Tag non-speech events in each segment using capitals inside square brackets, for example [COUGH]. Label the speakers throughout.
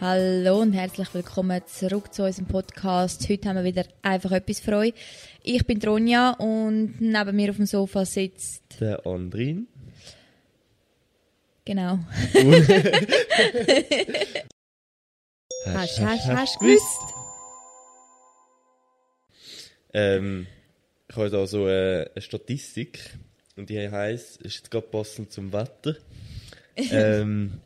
Speaker 1: Hallo und herzlich willkommen zurück zu unserem Podcast. Heute haben wir wieder einfach etwas für euch. Ich bin Ronja und neben mir auf dem Sofa sitzt.
Speaker 2: Der Andrin.
Speaker 1: Genau. [LAUGHS]
Speaker 2: Hast,
Speaker 1: Hast, hast, gewusst?
Speaker 2: Ähm, ich habe da so eine, eine Statistik und die heisst, ist jetzt gerade passend zum Wetter. [LAUGHS] ähm,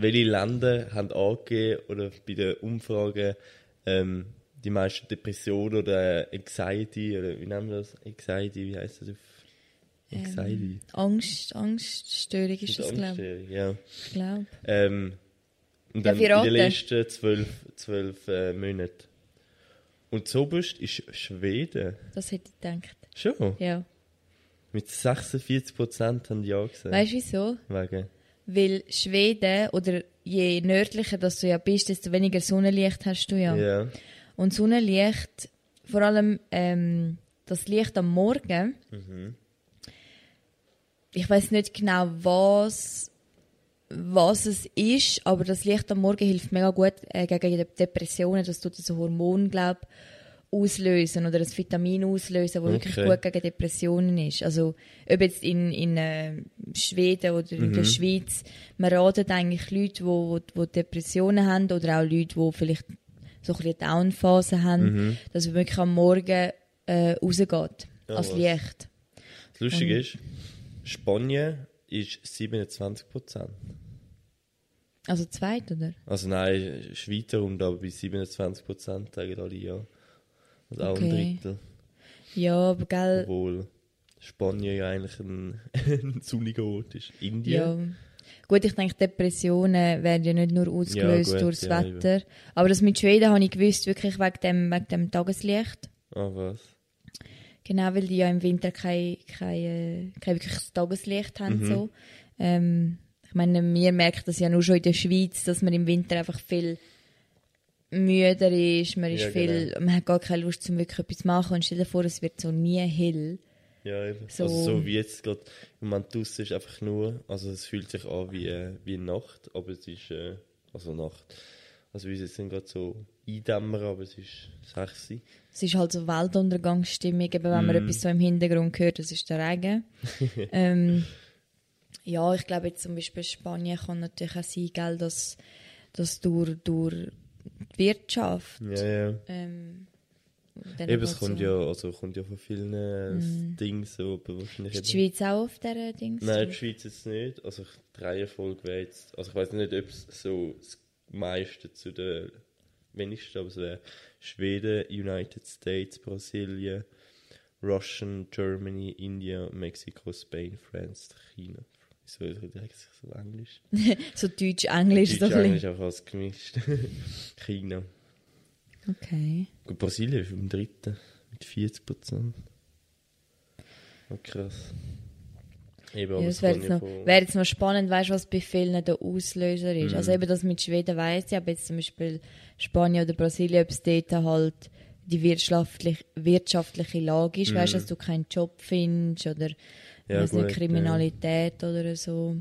Speaker 2: welche Länder haben angegeben oder bei den Umfragen ähm, die meisten Depressionen oder Anxiety oder wie nennen wir das? Anxiety, wie heißt das auf Anxiety?
Speaker 1: Angst, Angststörung ist das, glaube
Speaker 2: Angststörung, ja.
Speaker 1: ich. Glaub.
Speaker 2: Ähm, und dann
Speaker 1: ich
Speaker 2: in den letzten zwölf, zwölf äh, Monaten. Und zuoberst ist Schweden.
Speaker 1: Das hätte ich gedacht.
Speaker 2: Schon?
Speaker 1: Ja.
Speaker 2: Mit 46% haben die Ja gesagt.
Speaker 1: Weißt du wieso?
Speaker 2: Wegen.
Speaker 1: Weil Schweden, oder je nördlicher dass du ja bist, desto weniger Sonnenlicht hast du ja.
Speaker 2: Ja.
Speaker 1: Und Sonnenlicht, vor allem ähm, das Licht am Morgen, ich weiß nicht genau, was, was es ist, aber das Licht am Morgen hilft mega gut äh, gegen die Depressionen. Das tut so Hormon, glaub, auslösen oder das Vitamin auslösen, das wirklich
Speaker 2: Okay.
Speaker 1: gut gegen Depressionen ist. Also ob jetzt in, in äh, Schweden oder in der Schweiz, man ratet eigentlich Leute, die wo, wo Depressionen haben oder auch Leute, die vielleicht so ein bisschen Downphase haben, dass man wirklich am Morgen äh, rausgeht,
Speaker 2: Ja,
Speaker 1: als? Licht.
Speaker 2: Das Lustige ist, Spanien ist 27%.
Speaker 1: Also zweit, oder?
Speaker 2: Also nein, Schweiz rund, aber bei 27% sagen alle Ja. Also auch ein
Speaker 1: Okay.
Speaker 2: Drittel.
Speaker 1: Ja, aber gell,
Speaker 2: Obwohl Spanien ja eigentlich ein, [LAUGHS] ein sonniger Ort ist. Indien.
Speaker 1: ja. Gut, ich denke, Depressionen werden ja nicht nur ausgelöst
Speaker 2: gut,
Speaker 1: durch das
Speaker 2: ja,
Speaker 1: Wetter. Aber das mit Schweden habe ich gewusst, wirklich wegen dem, wegen dem Tageslicht.
Speaker 2: Ah, was?
Speaker 1: Genau, weil die ja im Winter kein, kein, äh, kein wirkliches Tageslicht haben.
Speaker 2: Mhm.
Speaker 1: So. Ähm, ich meine, wir merken das ja nur schon in der Schweiz, dass man im Winter einfach viel müder ist, man, ist
Speaker 2: Ja,
Speaker 1: viel,
Speaker 2: genau.
Speaker 1: man hat gar keine Lust, zum wirklich etwas zu machen. Und stell dir vor, es wird so nie hell.
Speaker 2: Ja, eben.
Speaker 1: So-
Speaker 2: Also so wie jetzt gerade im Moment draussen ist einfach nur, also es fühlt sich an wie, äh, wie Nacht, aber es ist, äh, also Nacht. Also wir sind gerade so eindämmern, aber es ist 6 Uhr.
Speaker 1: Es ist halt so Weltuntergangsstimmung, eben wenn man
Speaker 2: Mhm.
Speaker 1: etwas so im Hintergrund hört, das ist der Regen. [LAUGHS] ähm, ja, ich glaube jetzt zum Beispiel Spanien kann natürlich auch sein, gell, dass, dass durch, durch die Wirtschaft
Speaker 2: Ja, ja.
Speaker 1: ähm,
Speaker 2: Eben, es
Speaker 1: halt
Speaker 2: kommt ja, also kommt ja von vielen äh, Dingen so, wahrscheinlich
Speaker 1: Ist die Schweiz auch auf dieser Dings?
Speaker 2: Nein, die Schweiz jetzt nicht. Also die Reihenfolge wäre jetzt, also ich weiß nicht, ob es so das meiste zu den wenigsten, aber es wäre Schweden, United States, Brasilien, Russian, Germany, India, Mexiko, Spain, France, China. Wieso rede ich so Englisch?
Speaker 1: So [LAUGHS] Deutsch-Englisch. So
Speaker 2: Deutsch,
Speaker 1: ein
Speaker 2: Englisch einfach als gemischt. [LAUGHS] China.
Speaker 1: okay.
Speaker 2: Gut, Brasilien ist im dritten mit 40 Prozent. Oh, krass. Eben,
Speaker 1: Ja,
Speaker 2: es
Speaker 1: es wäre jetzt, noch- wäre jetzt noch spannend, weißt du, was bei vielen der Auslöser ist.
Speaker 2: Mhm.
Speaker 1: Also eben das mit Schweden weiss ich, aber jetzt zum Beispiel Spanien oder Brasilien, ob es dort halt die wirtschaftlich, wirtschaftliche Lage ist, weißt du, dass du keinen Job findest oder
Speaker 2: Mhm. Ja,
Speaker 1: weiss nicht, Kriminalität oder so.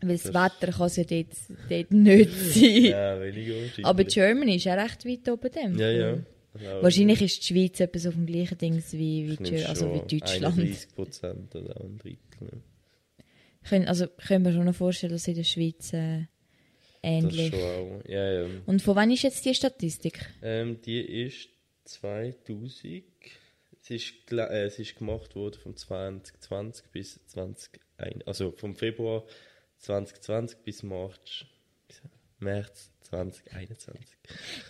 Speaker 1: Weil das,
Speaker 2: Das-
Speaker 1: Wetter kann es ja dort, dort nicht [LAUGHS] sein.
Speaker 2: Ja, weniger.
Speaker 1: Aber Germany ist ja recht weit oben dem.
Speaker 2: Ja, ja. Also,
Speaker 1: Wahrscheinlich ist die Schweiz etwas auf dem gleichen Ding wie, wie, also wie Deutschland.
Speaker 2: 31 Prozent oder auch ein Drittel. ja.
Speaker 1: Können, also können wir schon noch vorstellen, dass in der Schweiz äh,
Speaker 2: Das
Speaker 1: ähnlich.
Speaker 2: schon auch. Ja, ja.
Speaker 1: Und von wann ist jetzt die Statistik?
Speaker 2: Ähm, die ist 2000. Es ist, äh, es ist gemacht worden vom 2020 bis 2021. Also vom Februar 2020 bis März, März 2021.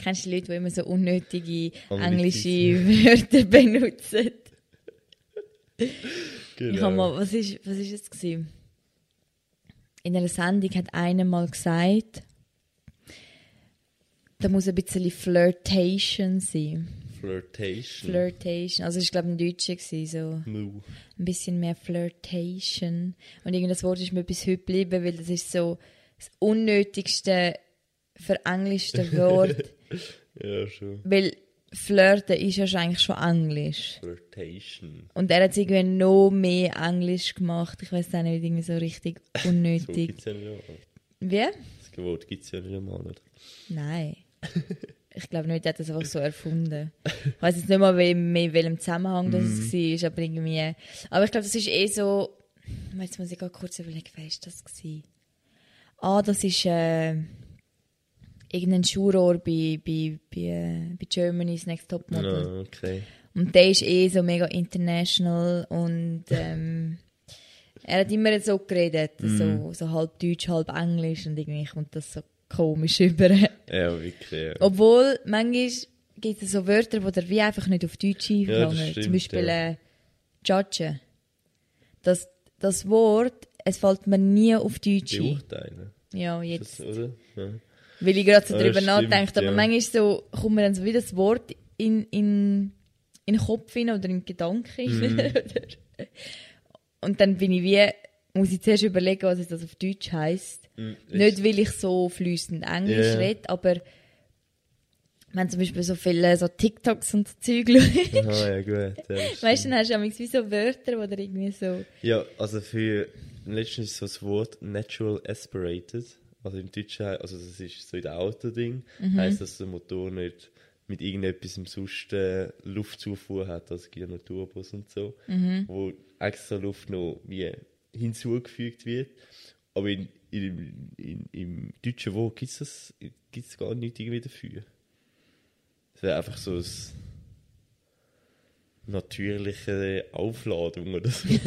Speaker 1: Kennst du Leute, die immer so unnötige englische. Wörter [LAUGHS] benutzen?
Speaker 2: Genau.
Speaker 1: Ich habe mal, was ist, was ist es gewesen? In einer Sendung hat einer mal gesagt, da muss ein bisschen Flirtation sein.
Speaker 2: Flirtation.
Speaker 1: Flirtation, also ich glaube ein Deutscher gewesen, so.
Speaker 2: Mu.
Speaker 1: ein bisschen mehr Flirtation. Und irgendein Wort ist mir bis heute geblieben, weil das ist so das unnötigste verenglischte [LAUGHS] Wort.
Speaker 2: Ja, schon.
Speaker 1: weil Flirten ist ja schon eigentlich schon Englisch.
Speaker 2: Flirtation.
Speaker 1: Und er hat es irgendwie noch mehr Englisch gemacht. Ich weiß auch nicht, irgendwie so richtig
Speaker 2: So [LAUGHS]
Speaker 1: unnötig.
Speaker 2: gibt's ja nicht.
Speaker 1: Wie?
Speaker 2: Das Das Wort gibt es ja nicht einmal. Oder?
Speaker 1: Nein. [LAUGHS] Ich glaube nicht, er hat das einfach so erfunden. Ich weiß jetzt nicht mal, in welchem Zusammenhang das
Speaker 2: Mhm.
Speaker 1: war, aber irgendwie... Aber ich glaube, das ist eh so... Jetzt muss ich gerade kurz überlegen, wer ist das gewesen? Ah, das ist äh, irgendein Juror bei, bei, bei, äh, bei Germany's Next Topmodel.
Speaker 2: Ja, okay.
Speaker 1: Und der ist eh so mega international und ähm, er hat immer so geredet,
Speaker 2: Mhm.
Speaker 1: so, so halb Deutsch, halb Englisch und irgendwie kommt das so komisch über.
Speaker 2: Ja, wirklich. Ja.
Speaker 1: Obwohl, manchmal gibt es so Wörter, die dir wie einfach nicht auf Deutsch
Speaker 2: Ja,
Speaker 1: einfallen.
Speaker 2: stimmt,
Speaker 1: Zum Beispiel
Speaker 2: ja.
Speaker 1: äh, judgen. Das, das Wort, es fällt mir nie auf Deutsch ein.
Speaker 2: Beurteilen.
Speaker 1: Ja,
Speaker 2: Ist
Speaker 1: jetzt.
Speaker 2: das, oder? Ja.
Speaker 1: Weil ich gerade so
Speaker 2: Ja,
Speaker 1: drüber
Speaker 2: stimmt,
Speaker 1: nachdenke. Aber
Speaker 2: ja.
Speaker 1: manchmal so, kommt mir dann so wieder das Wort in, in, in den Kopf hinein oder in Gedanken
Speaker 2: Mhm. [LAUGHS]
Speaker 1: Und dann bin ich wie, muss ich zuerst überlegen, was das auf Deutsch heisst.
Speaker 2: Mhm.
Speaker 1: Nicht, weil ich so fließend Englisch
Speaker 2: Ja.
Speaker 1: rede, aber wenn zum Beispiel so viele so TikToks und so Zeug schaue,
Speaker 2: Aha, ja, gut. Ja, [LAUGHS]
Speaker 1: weißt du, dann hast du wie so Wörter, wo dir irgendwie so...
Speaker 2: ja, also für letztens ist so das Wort natural aspirated. Also im Deutschen, he- also das ist so in der Autoding,
Speaker 1: Mhm.
Speaker 2: heisst, dass der Motor nicht mit irgendetwas im sonst äh, Luftzufuhr hat, also es gibt ja noch Turbos und so,
Speaker 1: Mhm.
Speaker 2: wo extra Luft noch wie hinzugefügt wird. Aber in, in, in, im deutschen Wort gibt es das gibt's gar nicht irgendwie dafür. Es wäre einfach so eine natürliche Aufladung oder so. [LAUGHS]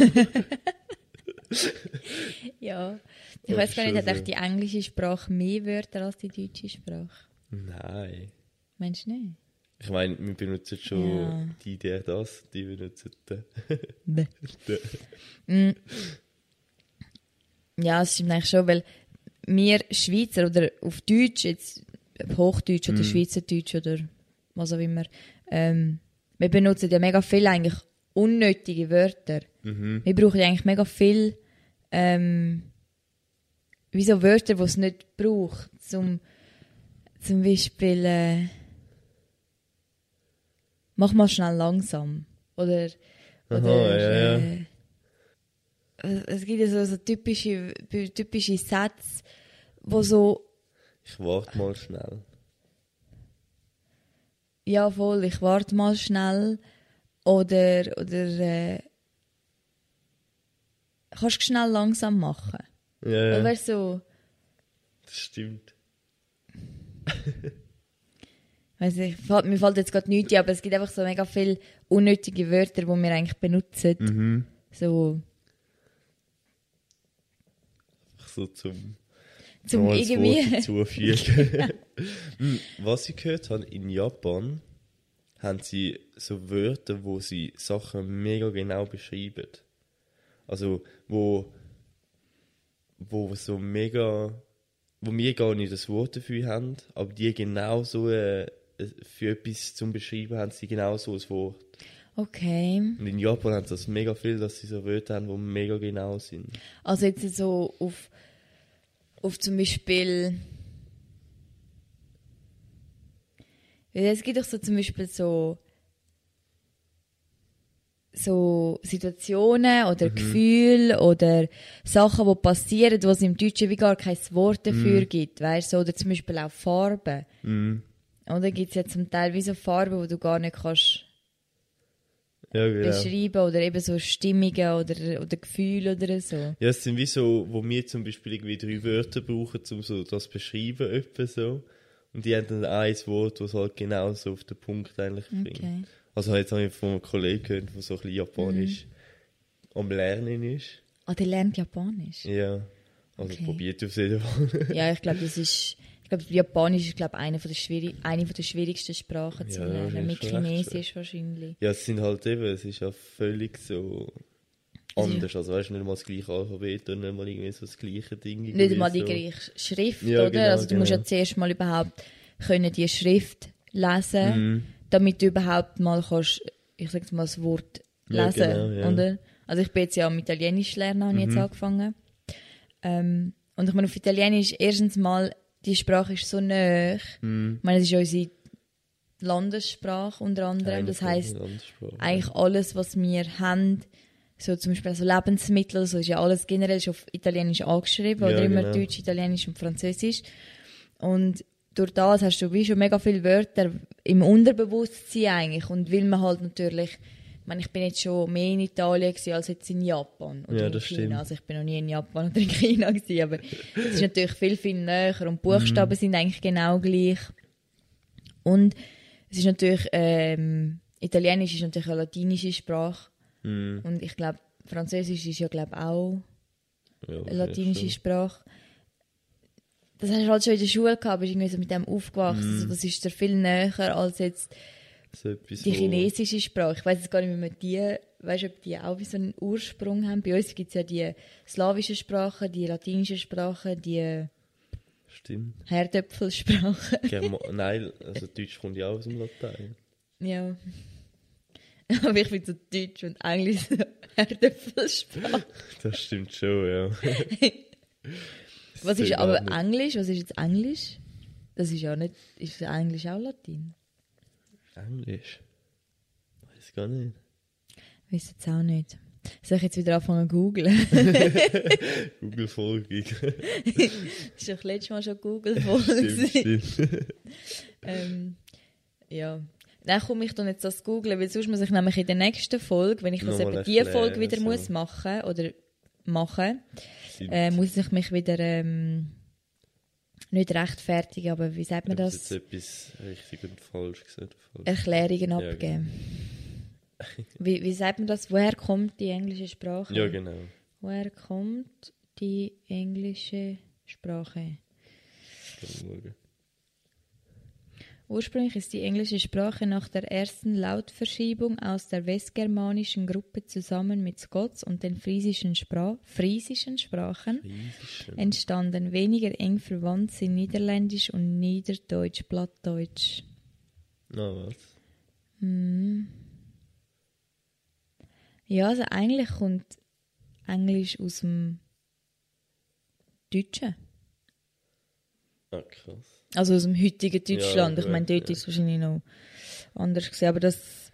Speaker 1: Ja, ich
Speaker 2: Ja,
Speaker 1: weiß gar nicht, hat
Speaker 2: so.
Speaker 1: die englische Sprache mehr Wörter als die deutsche Sprache?
Speaker 2: Nein.
Speaker 1: Meinst du nicht?
Speaker 2: Ich meine, wir benutzen schon
Speaker 1: Ja.
Speaker 2: die, der, das, die benutzen den. [LAUGHS]
Speaker 1: Mm. Ja, es stimmt eigentlich schon, weil wir Schweizer oder auf Deutsch, jetzt Hochdeutsch oder Schweizerdeutsch oder was auch immer, ähm, wir benutzen ja mega viel eigentlich unnötige Wörter.
Speaker 2: Mhm.
Speaker 1: Wir brauchen ja eigentlich mega viel ähm, wie so Wörter, die es nicht braucht. Zum, zum Beispiel äh, mach mal schnell langsam. Oder,
Speaker 2: Aha,
Speaker 1: oder
Speaker 2: ja, ja.
Speaker 1: Äh, es gibt ja so, so typische, typische Sätze, wo so,
Speaker 2: Ich warte mal schnell.
Speaker 1: ja voll, ich warte mal schnell. Oder, oder äh, kannst du schnell langsam machen.
Speaker 2: Ja,
Speaker 1: Oder
Speaker 2: ja,
Speaker 1: so,
Speaker 2: das stimmt. [LAUGHS]
Speaker 1: Weiss ich, fällt- mir fällt jetzt gerade nichts ein, aber es gibt einfach so mega viele unnötige Wörter, die wir eigentlich benutzen.
Speaker 2: Mhm.
Speaker 1: So,
Speaker 2: Einfach so zum,
Speaker 1: zum
Speaker 2: hinzufügen. [LAUGHS] Hm, Was ich gehört habe, in Japan haben sie so Wörter, wo sie Sachen mega genau beschreiben. Also, wo, wo so mega, wo wir gar nicht das Wort dafür haben, aber die genau so äh, für etwas zum Beschreiben haben sie genau so ein Wort.
Speaker 1: Okay.
Speaker 2: Und in Japan haben sie das mega viel, dass sie so Wörter haben, die mega genau sind.
Speaker 1: Also jetzt so auf, auf zum Beispiel. Es gibt doch so zum Beispiel so so Situationen oder Gefühle oder Sachen, die passieren, wo es im Deutschen wie gar kein Wort dafür gibt, weißt du? Oder zum Beispiel auch Farben.
Speaker 2: Mhm.
Speaker 1: Oder gibt es ja zum Teil wie so Farben, die du gar nicht kannst
Speaker 2: Ja, genau.
Speaker 1: beschreiben oder eben so Stimmungen oder, oder Gefühle oder so.
Speaker 2: Ja, es sind wie so, wo wir zum Beispiel irgendwie drei Wörter brauchen, um so das zu beschreiben, etwa so. Und die haben dann ein Wort, das halt genau so auf den Punkt eigentlich bringt.
Speaker 1: Okay.
Speaker 2: Also jetzt habe ich von einem Kollegen gehört, der so ein bisschen Japanisch am Lernen ist.
Speaker 1: Ah, der lernt Japanisch.
Speaker 2: Ja. Also
Speaker 1: Okay.
Speaker 2: probiert auf jeden Fall.
Speaker 1: Ja, [LAUGHS] ich glaube, das ist. Ich glaube, Japanisch ist glaube eine von der schwierig, eine von der schwierigsten Sprachen zu
Speaker 2: Ja,
Speaker 1: lernen. Mit Chinesisch wahrscheinlich.
Speaker 2: ja, es sind halt eben, es ist ja völlig so anders. Also weißt du, nicht mal das gleiche Alphabet und nicht mal irgendwie so das gleiche Ding.
Speaker 1: Nicht einmal die
Speaker 2: so.
Speaker 1: gleiche Schrift,
Speaker 2: Ja,
Speaker 1: oder?
Speaker 2: genau,
Speaker 1: also du musst ja
Speaker 2: genau.
Speaker 1: zuerst mal überhaupt können die Schrift lesen,
Speaker 2: Mhm.
Speaker 1: damit du überhaupt mal kannst, ich sag mal das Wort
Speaker 2: Ja,
Speaker 1: lesen,
Speaker 2: genau, ja.
Speaker 1: oder? Also ich bin jetzt ja am Italienisch lernen, habe ich
Speaker 2: Mhm.
Speaker 1: jetzt angefangen. Ähm, und ich meine, auf Italienisch erstens mal, die Sprache ist so nah.
Speaker 2: Mhm.
Speaker 1: Ich meine, es ist unsere Landessprache unter anderem.
Speaker 2: Eine
Speaker 1: das heißt eigentlich alles, was wir haben, so zum Beispiel also Lebensmittel, so ist ja alles generell auf Italienisch angeschrieben
Speaker 2: Ja,
Speaker 1: oder immer
Speaker 2: genau.
Speaker 1: Deutsch, Italienisch und Französisch. Und durch das hast du wie schon mega viele Wörter im Unterbewusstsein eigentlich. Und weil man halt natürlich, ich meine, ich bin jetzt schon mehr in Italien gewesen als jetzt in Japan oder
Speaker 2: Ja,
Speaker 1: in
Speaker 2: das
Speaker 1: China.
Speaker 2: stimmt.
Speaker 1: Also ich bin noch nie in Japan oder in China gewesen, aber es ist natürlich viel, viel näher und Buchstaben
Speaker 2: Mhm.
Speaker 1: sind eigentlich genau gleich. Und es ist natürlich, ähm, Italienisch ist natürlich eine latinische Sprache.
Speaker 2: Mhm.
Speaker 1: Und ich glaube, Französisch ist ja, glaube auch
Speaker 2: Ja,
Speaker 1: eine latinische Sprache. Das hast du halt schon in der Schule gehabt, bist irgendwie so mit dem aufgewachsen.
Speaker 2: Mhm.
Speaker 1: Also das ist dir viel näher als jetzt
Speaker 2: so etwas,
Speaker 1: die chinesische Sprache. Ich weiß jetzt gar nicht, wie man die, weißt ob die auch wie so einen Ursprung haben. Bei uns gibt es ja die slawischen Sprachen, die latinischen Sprachen, die
Speaker 2: Stimmt.
Speaker 1: Herdöpfelsprachen. [LAUGHS]
Speaker 2: Nein, also Deutsch kommt ja auch aus dem Latein.
Speaker 1: ja. Aber ich finde so Deutsch und Englisch so Herdöpfelsprache.
Speaker 2: Das stimmt schon, ja. [LAUGHS]
Speaker 1: Was ist aber. Englisch? Was ist jetzt Englisch? Das ist ja nicht. Ist Englisch auch Latin?
Speaker 2: Englisch? Weiß gar nicht.
Speaker 1: Weiß jetzt auch nicht. Soll ich jetzt wieder anfangen zu [LAUGHS] googlen?
Speaker 2: Google-Folgung.
Speaker 1: das [LAUGHS] war doch letztes Mal schon google folge
Speaker 2: stimmt, stimmt. [LAUGHS]
Speaker 1: ähm, Ja. Dann komme ich dann jetzt das googlen, weil sonst muss ich nämlich in der nächsten Folge, wenn ich das eben die
Speaker 2: erklären,
Speaker 1: Folge wieder
Speaker 2: so.
Speaker 1: muss machen oder machen, äh, muss ich mich wieder ähm, nicht rechtfertigen, aber wie sagt man
Speaker 2: Ich habe
Speaker 1: das?
Speaker 2: jetzt etwas richtig und falsch gesagt. Falsch.
Speaker 1: Erklärungen
Speaker 2: Ja,
Speaker 1: abgeben. wie, wie [LAUGHS] sagt man das? Woher kommt die englische Sprache?
Speaker 2: Ja, genau.
Speaker 1: Woher kommt die englische Sprache?
Speaker 2: Kann man schauen.
Speaker 1: Ursprünglich ist die englische Sprache nach der ersten Lautverschiebung aus der westgermanischen Gruppe zusammen mit Scots und den friesischen, Spra friesischen Sprachen
Speaker 2: Riesig.
Speaker 1: entstanden. Weniger eng verwandt sind Niederländisch und Niederdeutsch, Plattdeutsch.
Speaker 2: Na was?
Speaker 1: Ja, also eigentlich kommt Englisch aus dem Deutschen.
Speaker 2: Ah, krass.
Speaker 1: Also aus dem heutigen Deutschland.
Speaker 2: Ja,
Speaker 1: ich meine, dort
Speaker 2: ja.
Speaker 1: ist es wahrscheinlich noch anders gewesen. Aber das,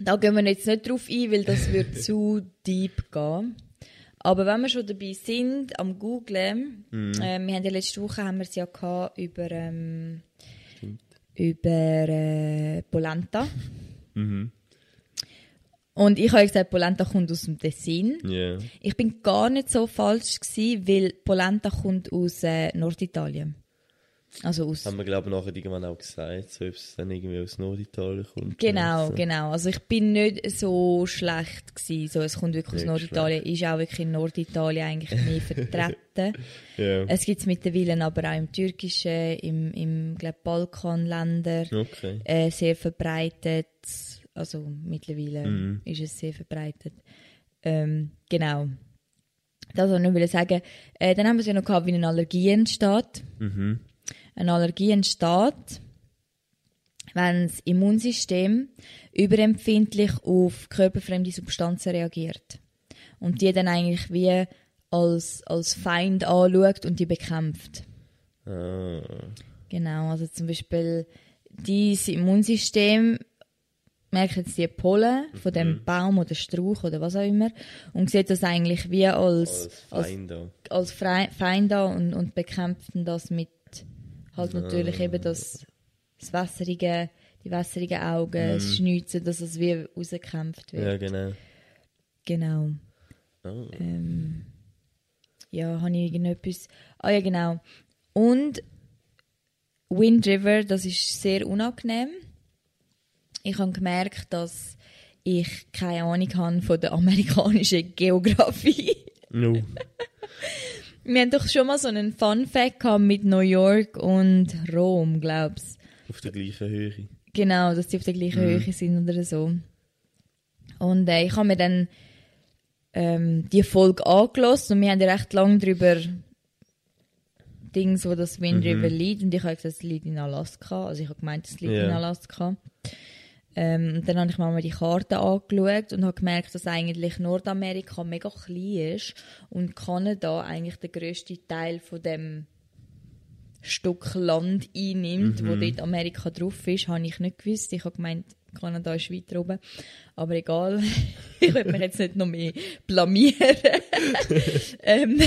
Speaker 1: da gehen wir jetzt nicht drauf ein, weil das würde [LAUGHS] zu deep gehen. Aber wenn wir schon dabei sind, am Googlen,
Speaker 2: Mhm.
Speaker 1: äh, wir haben ja letzte Woche haben wir es ja gehabt über, ähm, über äh, Polenta.
Speaker 2: Mhm.
Speaker 1: Und ich habe ja gesagt, Polenta kommt aus dem Tessin.
Speaker 2: Ja.
Speaker 1: Ich bin gar nicht so falsch gewesen, weil Polenta kommt aus äh, Norditalien. Also aus
Speaker 2: Haben wir, glaube ich, nachher irgendwann auch gesagt, so, ob es dann irgendwie aus Norditalien kommt.
Speaker 1: Genau,
Speaker 2: Also.
Speaker 1: genau. Also ich bin nicht so schlecht gewesen. So, es kommt wirklich aus
Speaker 2: Nicht
Speaker 1: Norditalien. Ist auch wirklich in Norditalien eigentlich mehr [LAUGHS] vertreten. [LAUGHS]
Speaker 2: Ja.
Speaker 1: es gibt es mittlerweile aber auch im Türkischen, im, im glaub, Balkanländer
Speaker 2: Okay.
Speaker 1: äh, sehr verbreitet. Also mittlerweile
Speaker 2: Mhm.
Speaker 1: ist es sehr verbreitet. Ähm, genau. Das wollte ich noch sagen. Äh, dann haben wir es ja noch gehabt, wie eine Allergie entsteht.
Speaker 2: Mhm.
Speaker 1: Eine Allergie entsteht, wenn das Immunsystem überempfindlich auf körperfremde Substanzen reagiert. Und die dann eigentlich wie als, als Feind anschaut und die bekämpft.
Speaker 2: Ah.
Speaker 1: Genau, also zum Beispiel dieses Immunsystem merkt jetzt die Pollen von dem Baum oder Strauch oder was auch immer und sieht das eigentlich wie als,
Speaker 2: Als
Speaker 1: als,
Speaker 2: Feind da.
Speaker 1: als Frei- Feind an und, und bekämpft das mit halt natürlich eben das, das wässrige, die wässrigen Augen, das Schnitzen, dass es wie rausgekämpft wird.
Speaker 2: Ja, genau.
Speaker 1: Genau.
Speaker 2: Ah.
Speaker 1: Ähm, ja, habe ich irgendetwas. Ah ja, genau. Und Wind River, das ist sehr unangenehm. Ich habe gemerkt, dass ich keine Ahnung habe von der [LAUGHS] amerikanischen Geografie.
Speaker 2: No. [LAUGHS]
Speaker 1: Wir haben doch schon mal so einen Fun Fact gehabt mit New York und Rom, glaub's.
Speaker 2: Auf der gleichen Höhe.
Speaker 1: Genau, dass die auf der gleichen Höhe sind oder so. Und äh, ich habe mir dann ähm, die Folge angelassen und wir haben ja recht lange darüber Dings, wo das Wind River liegt. Und ich habe gesagt, es liegt in Alaska. Also ich habe gemeint, es liegt
Speaker 2: Ja.
Speaker 1: in Alaska. Ähm, und dann habe ich mal die Karte angeschaut und habe gemerkt, dass eigentlich Nordamerika mega klein ist und Kanada eigentlich der grösste Teil von dem Stück Land einnimmt, wo dort Amerika drauf ist, habe ich nicht gewusst. Ich habe gemeint, Kanada ist weiter oben. Aber egal. [LAUGHS] ich will mich jetzt nicht noch mehr blamieren. [LAUGHS] ähm,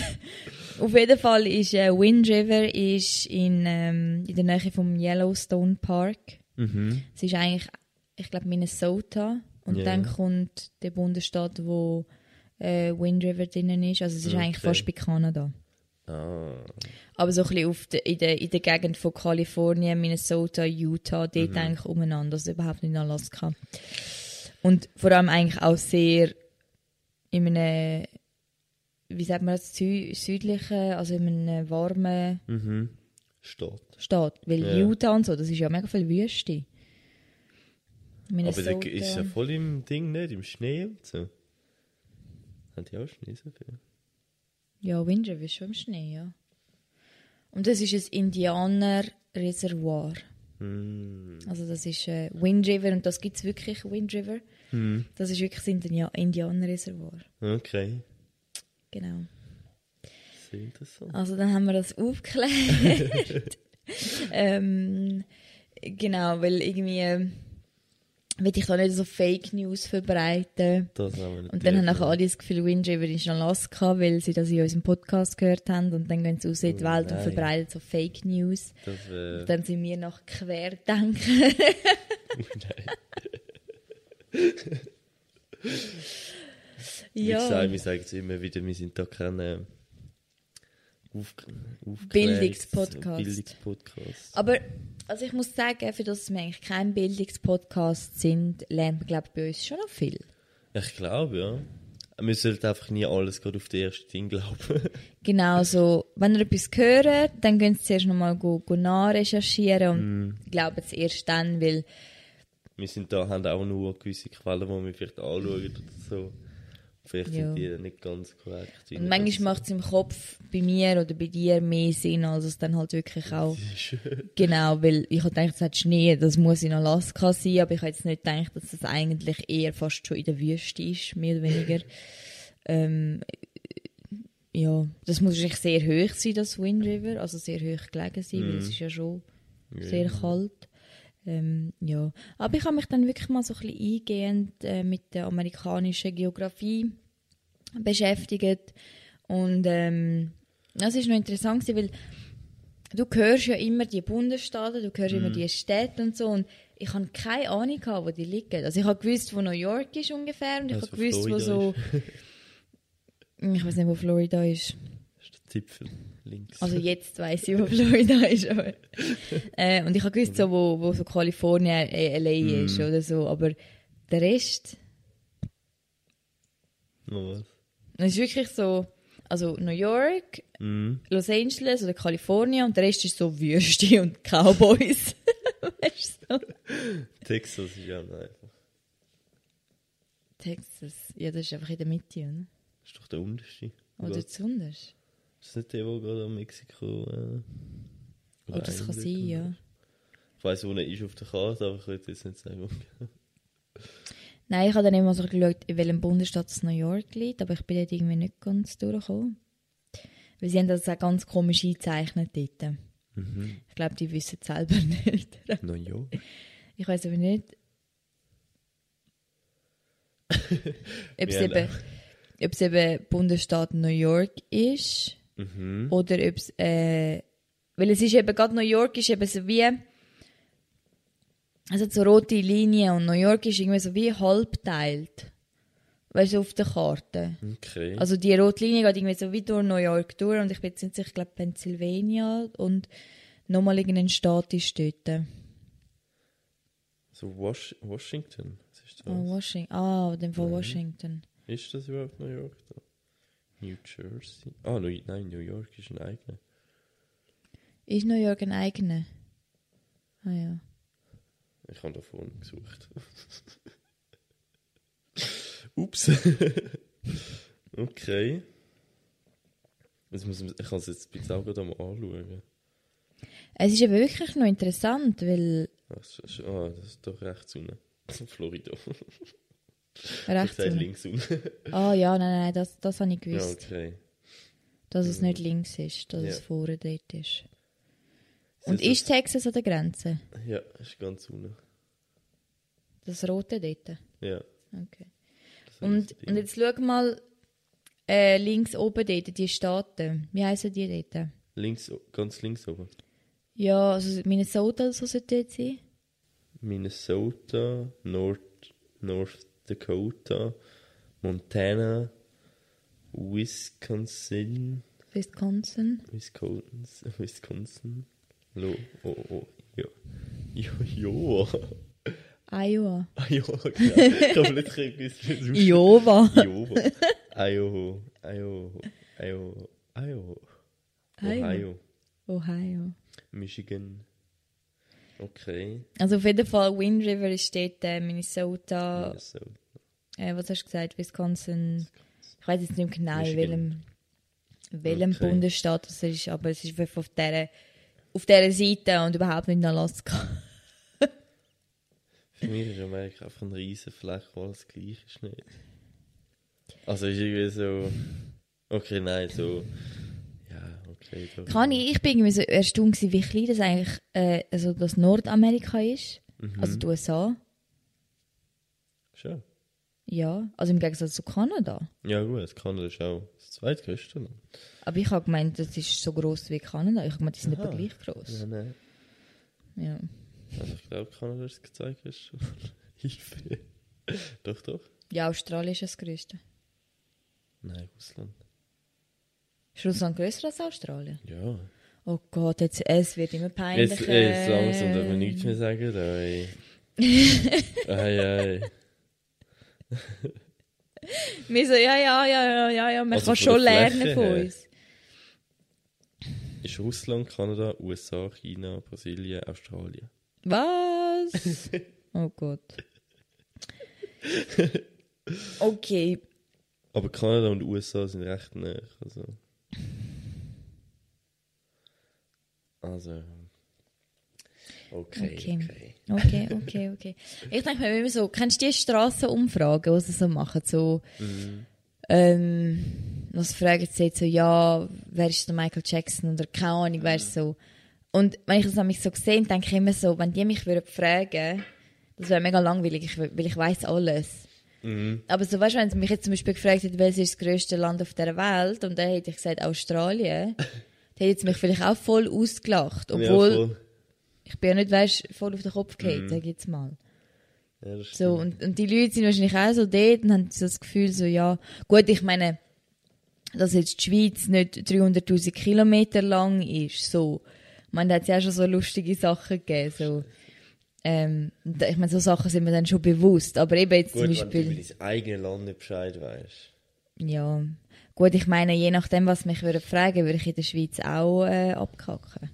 Speaker 1: auf jeden Fall ist äh, Wind River ist in, ähm, in der Nähe vom Yellowstone Park.
Speaker 2: Mhm.
Speaker 1: Es ist eigentlich, ich glaube, Minnesota. Und
Speaker 2: Ja.
Speaker 1: dann kommt der Bundesstaat, wo äh, Wind River drinnen ist. Also es ist eigentlich
Speaker 2: Okay.
Speaker 1: fast bei Kanada.
Speaker 2: Ah.
Speaker 1: Aber so ein bisschen auf de, in, der, in der Gegend von Kalifornien, Minnesota, Utah, dort
Speaker 2: Mhm.
Speaker 1: eigentlich umeinander, also überhaupt nicht in Alaska. Und vor allem eigentlich auch sehr in einem, wie sagt man das, Sü südlichen, also in einem warmen
Speaker 2: Mhm. Steht.
Speaker 1: Staat. Weil
Speaker 2: Ja.
Speaker 1: Utah und so, das ist ja mega viel Wüste.
Speaker 2: Aber
Speaker 1: Minnesota.
Speaker 2: der ist ja voll im Ding, nicht? Im Schnee und so. Haben die auch Schnee so viel?
Speaker 1: Ja, Wind River ist schon im Schnee, ja. Und das ist ein Indianerreservoir.
Speaker 2: Hm.
Speaker 1: Also das ist äh, Wind River und das gibt es wirklich, Wind River.
Speaker 2: Hm.
Speaker 1: Das ist wirklich das India- Indianerreservoir.
Speaker 2: Okay.
Speaker 1: Genau.
Speaker 2: Sehr interessant.
Speaker 1: Also dann haben wir das aufgeklärt. [LAUGHS] ähm, genau, weil irgendwie äh, will ich da nicht so Fake News verbreiten. Und dann haben nachher alle das Gefühl, Wind River ist in Alaska, weil sie das in unserem Podcast gehört haben. Und dann gehen sie raus in die
Speaker 2: Oh
Speaker 1: Welt und
Speaker 2: nein.
Speaker 1: verbreiten so Fake News.
Speaker 2: Das wäre.
Speaker 1: Und dann sind wir nach Querdenken. [LAUGHS]
Speaker 2: Wie
Speaker 1: ja.
Speaker 2: gesagt, wir sagen es immer wieder, wir sind da kein äh, Auf
Speaker 1: Bildungspodcast.
Speaker 2: Bildungspodcast.
Speaker 1: Aber also ich muss sagen, für das wir eigentlich kein Bildungspodcast sind, lernt man glaube ich bei uns schon noch viel.
Speaker 2: Ich glaube, ja. Wir sollten einfach nie alles gerade auf das erste Ding glauben. [LAUGHS]
Speaker 1: Genau so, wenn ihr etwas hört, dann könnt ihr zuerst nochmal nachrecherchieren und
Speaker 2: Mm.
Speaker 1: glauben es erst dann, weil
Speaker 2: wir sind da, haben auch nur gewisse Quellen, die wir vielleicht anschauen oder so. Vielleicht
Speaker 1: Ja.
Speaker 2: sind die nicht ganz korrekt.
Speaker 1: und manchmal macht es im Kopf bei mir oder bei dir mehr Sinn, als es dann halt wirklich auch Genau, weil ich habe gedacht, es hat Schnee, das muss in Alaska sein, aber ich habe jetzt nicht gedacht, dass das eigentlich eher fast schon in der Wüste ist, mehr oder weniger. [LAUGHS] ähm, ja, das muss wahrscheinlich sehr hoch sein, das Wind River, also sehr hoch gelegen sein, weil es ist ja schon sehr kalt. Ähm, ja, aber ich habe mich dann wirklich mal so ein bisschen eingehend äh, mit der amerikanischen Geografie beschäftigt. Und ähm, das ist noch interessant gewesen, weil du hörst ja immer die Bundesstaaten, du hörst immer die Städte und so. Und ich habe keine Ahnung gehabt, wo die liegen. Also ich habe gewusst, wo New York ist ungefähr und ich
Speaker 2: Also
Speaker 1: habe gewusst, wo so... [LAUGHS] ich weiß nicht, wo Florida ist.
Speaker 2: Das ist der Zipfel links.
Speaker 1: Also jetzt weiß ich, wo Florida [LAUGHS] ist, aber... äh, und ich habe gewusst, so, wo, wo so Kalifornien, äh, LA ist oder so, aber der Rest...
Speaker 2: Noch was?
Speaker 1: Es ist wirklich so... Also New York,
Speaker 2: Mhm.
Speaker 1: Los Angeles oder Kalifornien und der Rest ist so Wüste und Cowboys. [LAUGHS] weißt du?
Speaker 2: Texas ist ja einfach.
Speaker 1: Texas. Ja, das ist einfach in der Mitte, oder?
Speaker 2: Das ist doch der unterste.
Speaker 1: Oder
Speaker 2: Gott. Ist das nicht der, der gerade an Mexiko. Äh,
Speaker 1: Oh, das kann sein,
Speaker 2: oder
Speaker 1: ja.
Speaker 2: Ich weiss, wo er ist auf der Karte, aber ich will jetzt nicht sagen. [LAUGHS]
Speaker 1: Nein, ich habe dann immer so geschaut, in welchem Bundesstaat es New York liegt, aber ich bin dort irgendwie nicht ganz durchgekommen. Weil sie haben das auch ganz komisch eingezeichnet dort.
Speaker 2: Mhm.
Speaker 1: Ich glaube, die wissen es selber [LAUGHS] nicht.
Speaker 2: New York?
Speaker 1: Ich weiß aber nicht, [LAUGHS] ob es eben, ob es eben Bundesstaat New York ist
Speaker 2: Mhm.
Speaker 1: oder ob es, äh, weil es ist eben, gerade New York ist eben so wie, es hat so rote Linien und New York ist irgendwie so wie halbteilt. Weißt du, auf der Karte.
Speaker 2: Okay.
Speaker 1: Also die rote Linie geht irgendwie so wie durch New York durch und ich bin jetzt nicht sicher, ich glaube Pennsylvania und nochmal irgendein Staat ist dort.
Speaker 2: so Wash Washington. Was ist das?
Speaker 1: Oh, Washington. Ah, dem Fall
Speaker 2: Mhm.
Speaker 1: Washington.
Speaker 2: Ist das überhaupt New York da? New Jersey? Ah, New, nein, New York ist ein eigener.
Speaker 1: Ist New York ein eigener? Ah ja.
Speaker 2: Ich habe da vorne gesucht. [LAUGHS] Ups. [LAUGHS] okay. Jetzt muss man, ich kann es jetzt bitte auch gerade mal anschauen.
Speaker 1: Es ist eben wirklich noch interessant, weil
Speaker 2: Das ist, ah, das ist doch rechts unten. [LAUGHS] Florida.
Speaker 1: Rechts unten-
Speaker 2: links unten. [LAUGHS]
Speaker 1: Ah ja, nein, nein, das, das habe ich gewusst.
Speaker 2: okay.
Speaker 1: Dass es nicht links ist, dass
Speaker 2: Ja.
Speaker 1: es vorne dort ist.
Speaker 2: Ist
Speaker 1: Und
Speaker 2: das
Speaker 1: ist Texas an der Grenze?
Speaker 2: das- Ja, ist ganz unten.
Speaker 1: Das rote dort?
Speaker 2: Ja,
Speaker 1: Okay. Und, und jetzt schau mal äh, links oben dort, die Staaten. Wie heißen die dort?
Speaker 2: Links, ganz links oben.
Speaker 1: Ja, also Minnesota, so sollte dort sein.
Speaker 2: Minnesota, North, North Dakota, Montana, Wisconsin,
Speaker 1: Wisconsin.
Speaker 2: Wisconsin, Wisconsin, Lo, oh, oh, ja, ja, ja,
Speaker 1: Iowa.
Speaker 2: Ich habe plötzlich etwas
Speaker 1: Iowa.
Speaker 2: Iowa, Iowa, Iowa, Iowa, Iowa, Ohio,
Speaker 1: Ohio.
Speaker 2: Michigan, okay,
Speaker 1: Also auf jeden Fall, Wind River ist dort, äh, Minnesota,
Speaker 2: Minnesota,
Speaker 1: äh, was hast du gesagt, Wisconsin. Ich weiß jetzt nicht genau, in welchem, welchem
Speaker 2: Okay.
Speaker 1: Bundesstaat das ist, aber es ist auf dieser, auf dieser Seite und überhaupt nicht in Alaska. [LAUGHS]
Speaker 2: Für mich ist Amerika einfach eine riesen Fläche, wo alles gleich ist. Nicht? Also ist irgendwie so. Okay, nein, so.
Speaker 1: Kann ich, ich bin irgendwie so erstaunt gewesen, wie klein das eigentlich, äh, also das Nordamerika ist,
Speaker 2: Mhm.
Speaker 1: also die USA.
Speaker 2: Schon.
Speaker 1: Ja, also im Gegensatz zu Kanada.
Speaker 2: Ja, gut, Kanada ist auch das zweitgrößte. Land.
Speaker 1: Aber ich habe gemeint, das ist so groß wie Kanada. Ich habe gemeint, die sind
Speaker 2: Aha.
Speaker 1: gleich groß.
Speaker 2: Ja, nein.
Speaker 1: Ja.
Speaker 2: Also ich glaube, Kanada ist das zweitgrößte. [LAUGHS] Doch, doch.
Speaker 1: ja, Australien ist das größte.
Speaker 2: Nein, Russland.
Speaker 1: Ist Russland größer als Australien?
Speaker 2: Ja.
Speaker 1: Oh Gott, jetzt, es wird immer peinlicher.
Speaker 2: Jetzt, jetzt langsam darf man nichts mehr sagen. Ey. [LAUGHS] ei, ei.
Speaker 1: Wir so, ja, ja, ja, ja, ja, ja, man
Speaker 2: Also
Speaker 1: kann schon lernen von uns.
Speaker 2: Ist Russland, Kanada, USA, China, Brasilien, Australien.
Speaker 1: Was? [LAUGHS] oh Gott. Okay,
Speaker 2: Aber Kanada und USA sind recht nah. Also. Also. Okay,
Speaker 1: Okay.
Speaker 2: okay.
Speaker 1: okay, okay, [LAUGHS] okay. Ich denke mir immer so, kennst du die Strassenumfragen, die sie so machen? So, ähm, was fragen sie jetzt so, ja, wer ist der Michael Jackson oder keine Ahnung, wer ist so. Und wenn ich das nämlich so sehe, denke ich immer so, wenn die mich würden fragen, das wäre mega langweilig, weil ich weiß alles.
Speaker 2: Mhm.
Speaker 1: Aber so, weißt du, wenn sie mich jetzt zum Beispiel gefragt hätte, welches ist das grösste Land auf der Welt, und dann hätte ich gesagt Australien, [LAUGHS] dann hätte mich vielleicht auch voll ausgelacht. Obwohl,
Speaker 2: ja, voll.
Speaker 1: ich bin ja nicht, weißt, voll auf den Kopf gefallen, sag ich jetzt mal.
Speaker 2: Ja,
Speaker 1: So, und, und die Leute sind wahrscheinlich auch so dort und haben so das Gefühl, so, ja, gut, ich meine, dass jetzt die Schweiz nicht 300.000 Kilometer lang ist, so. Ich meine, da hat es ja auch schon so lustige Sachen gegeben, so. Ähm, ich meine, so Sachen sind mir dann schon bewusst, aber eben jetzt
Speaker 2: Gut,
Speaker 1: zum
Speaker 2: wenn du
Speaker 1: Beispiel,
Speaker 2: über dein eigenes Land nicht Bescheid weißt.
Speaker 1: ja, gut, ich meine, je nachdem, was mich würde fragen, würde ich in der Schweiz auch äh, abkacken.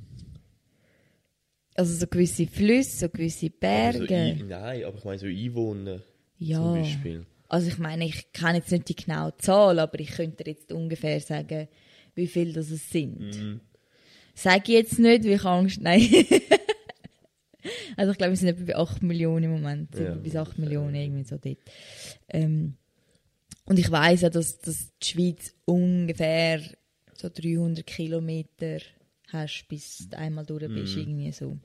Speaker 1: Also so gewisse Flüsse, so gewisse
Speaker 2: so
Speaker 1: Berge.
Speaker 2: ein, nein, aber ich meine so Einwohner
Speaker 1: ja.
Speaker 2: zum Beispiel.
Speaker 1: Also ich meine, ich kenne jetzt nicht die genaue Zahl, aber ich könnte jetzt ungefähr sagen, wie viel das es sind.
Speaker 2: Mhm.
Speaker 1: Sage ich jetzt nicht, weil ich Angst... [LAUGHS] Nein. also ich glaube, wir sind etwa bei 8 Millionen im Moment.
Speaker 2: Ja,
Speaker 1: bis 8
Speaker 2: ungefähr.
Speaker 1: Millionen, irgendwie so dort. Ähm, und ich weiss ja, dass, dass die Schweiz ungefähr so 300 Kilometer hast, bis du einmal durch bist, irgendwie so.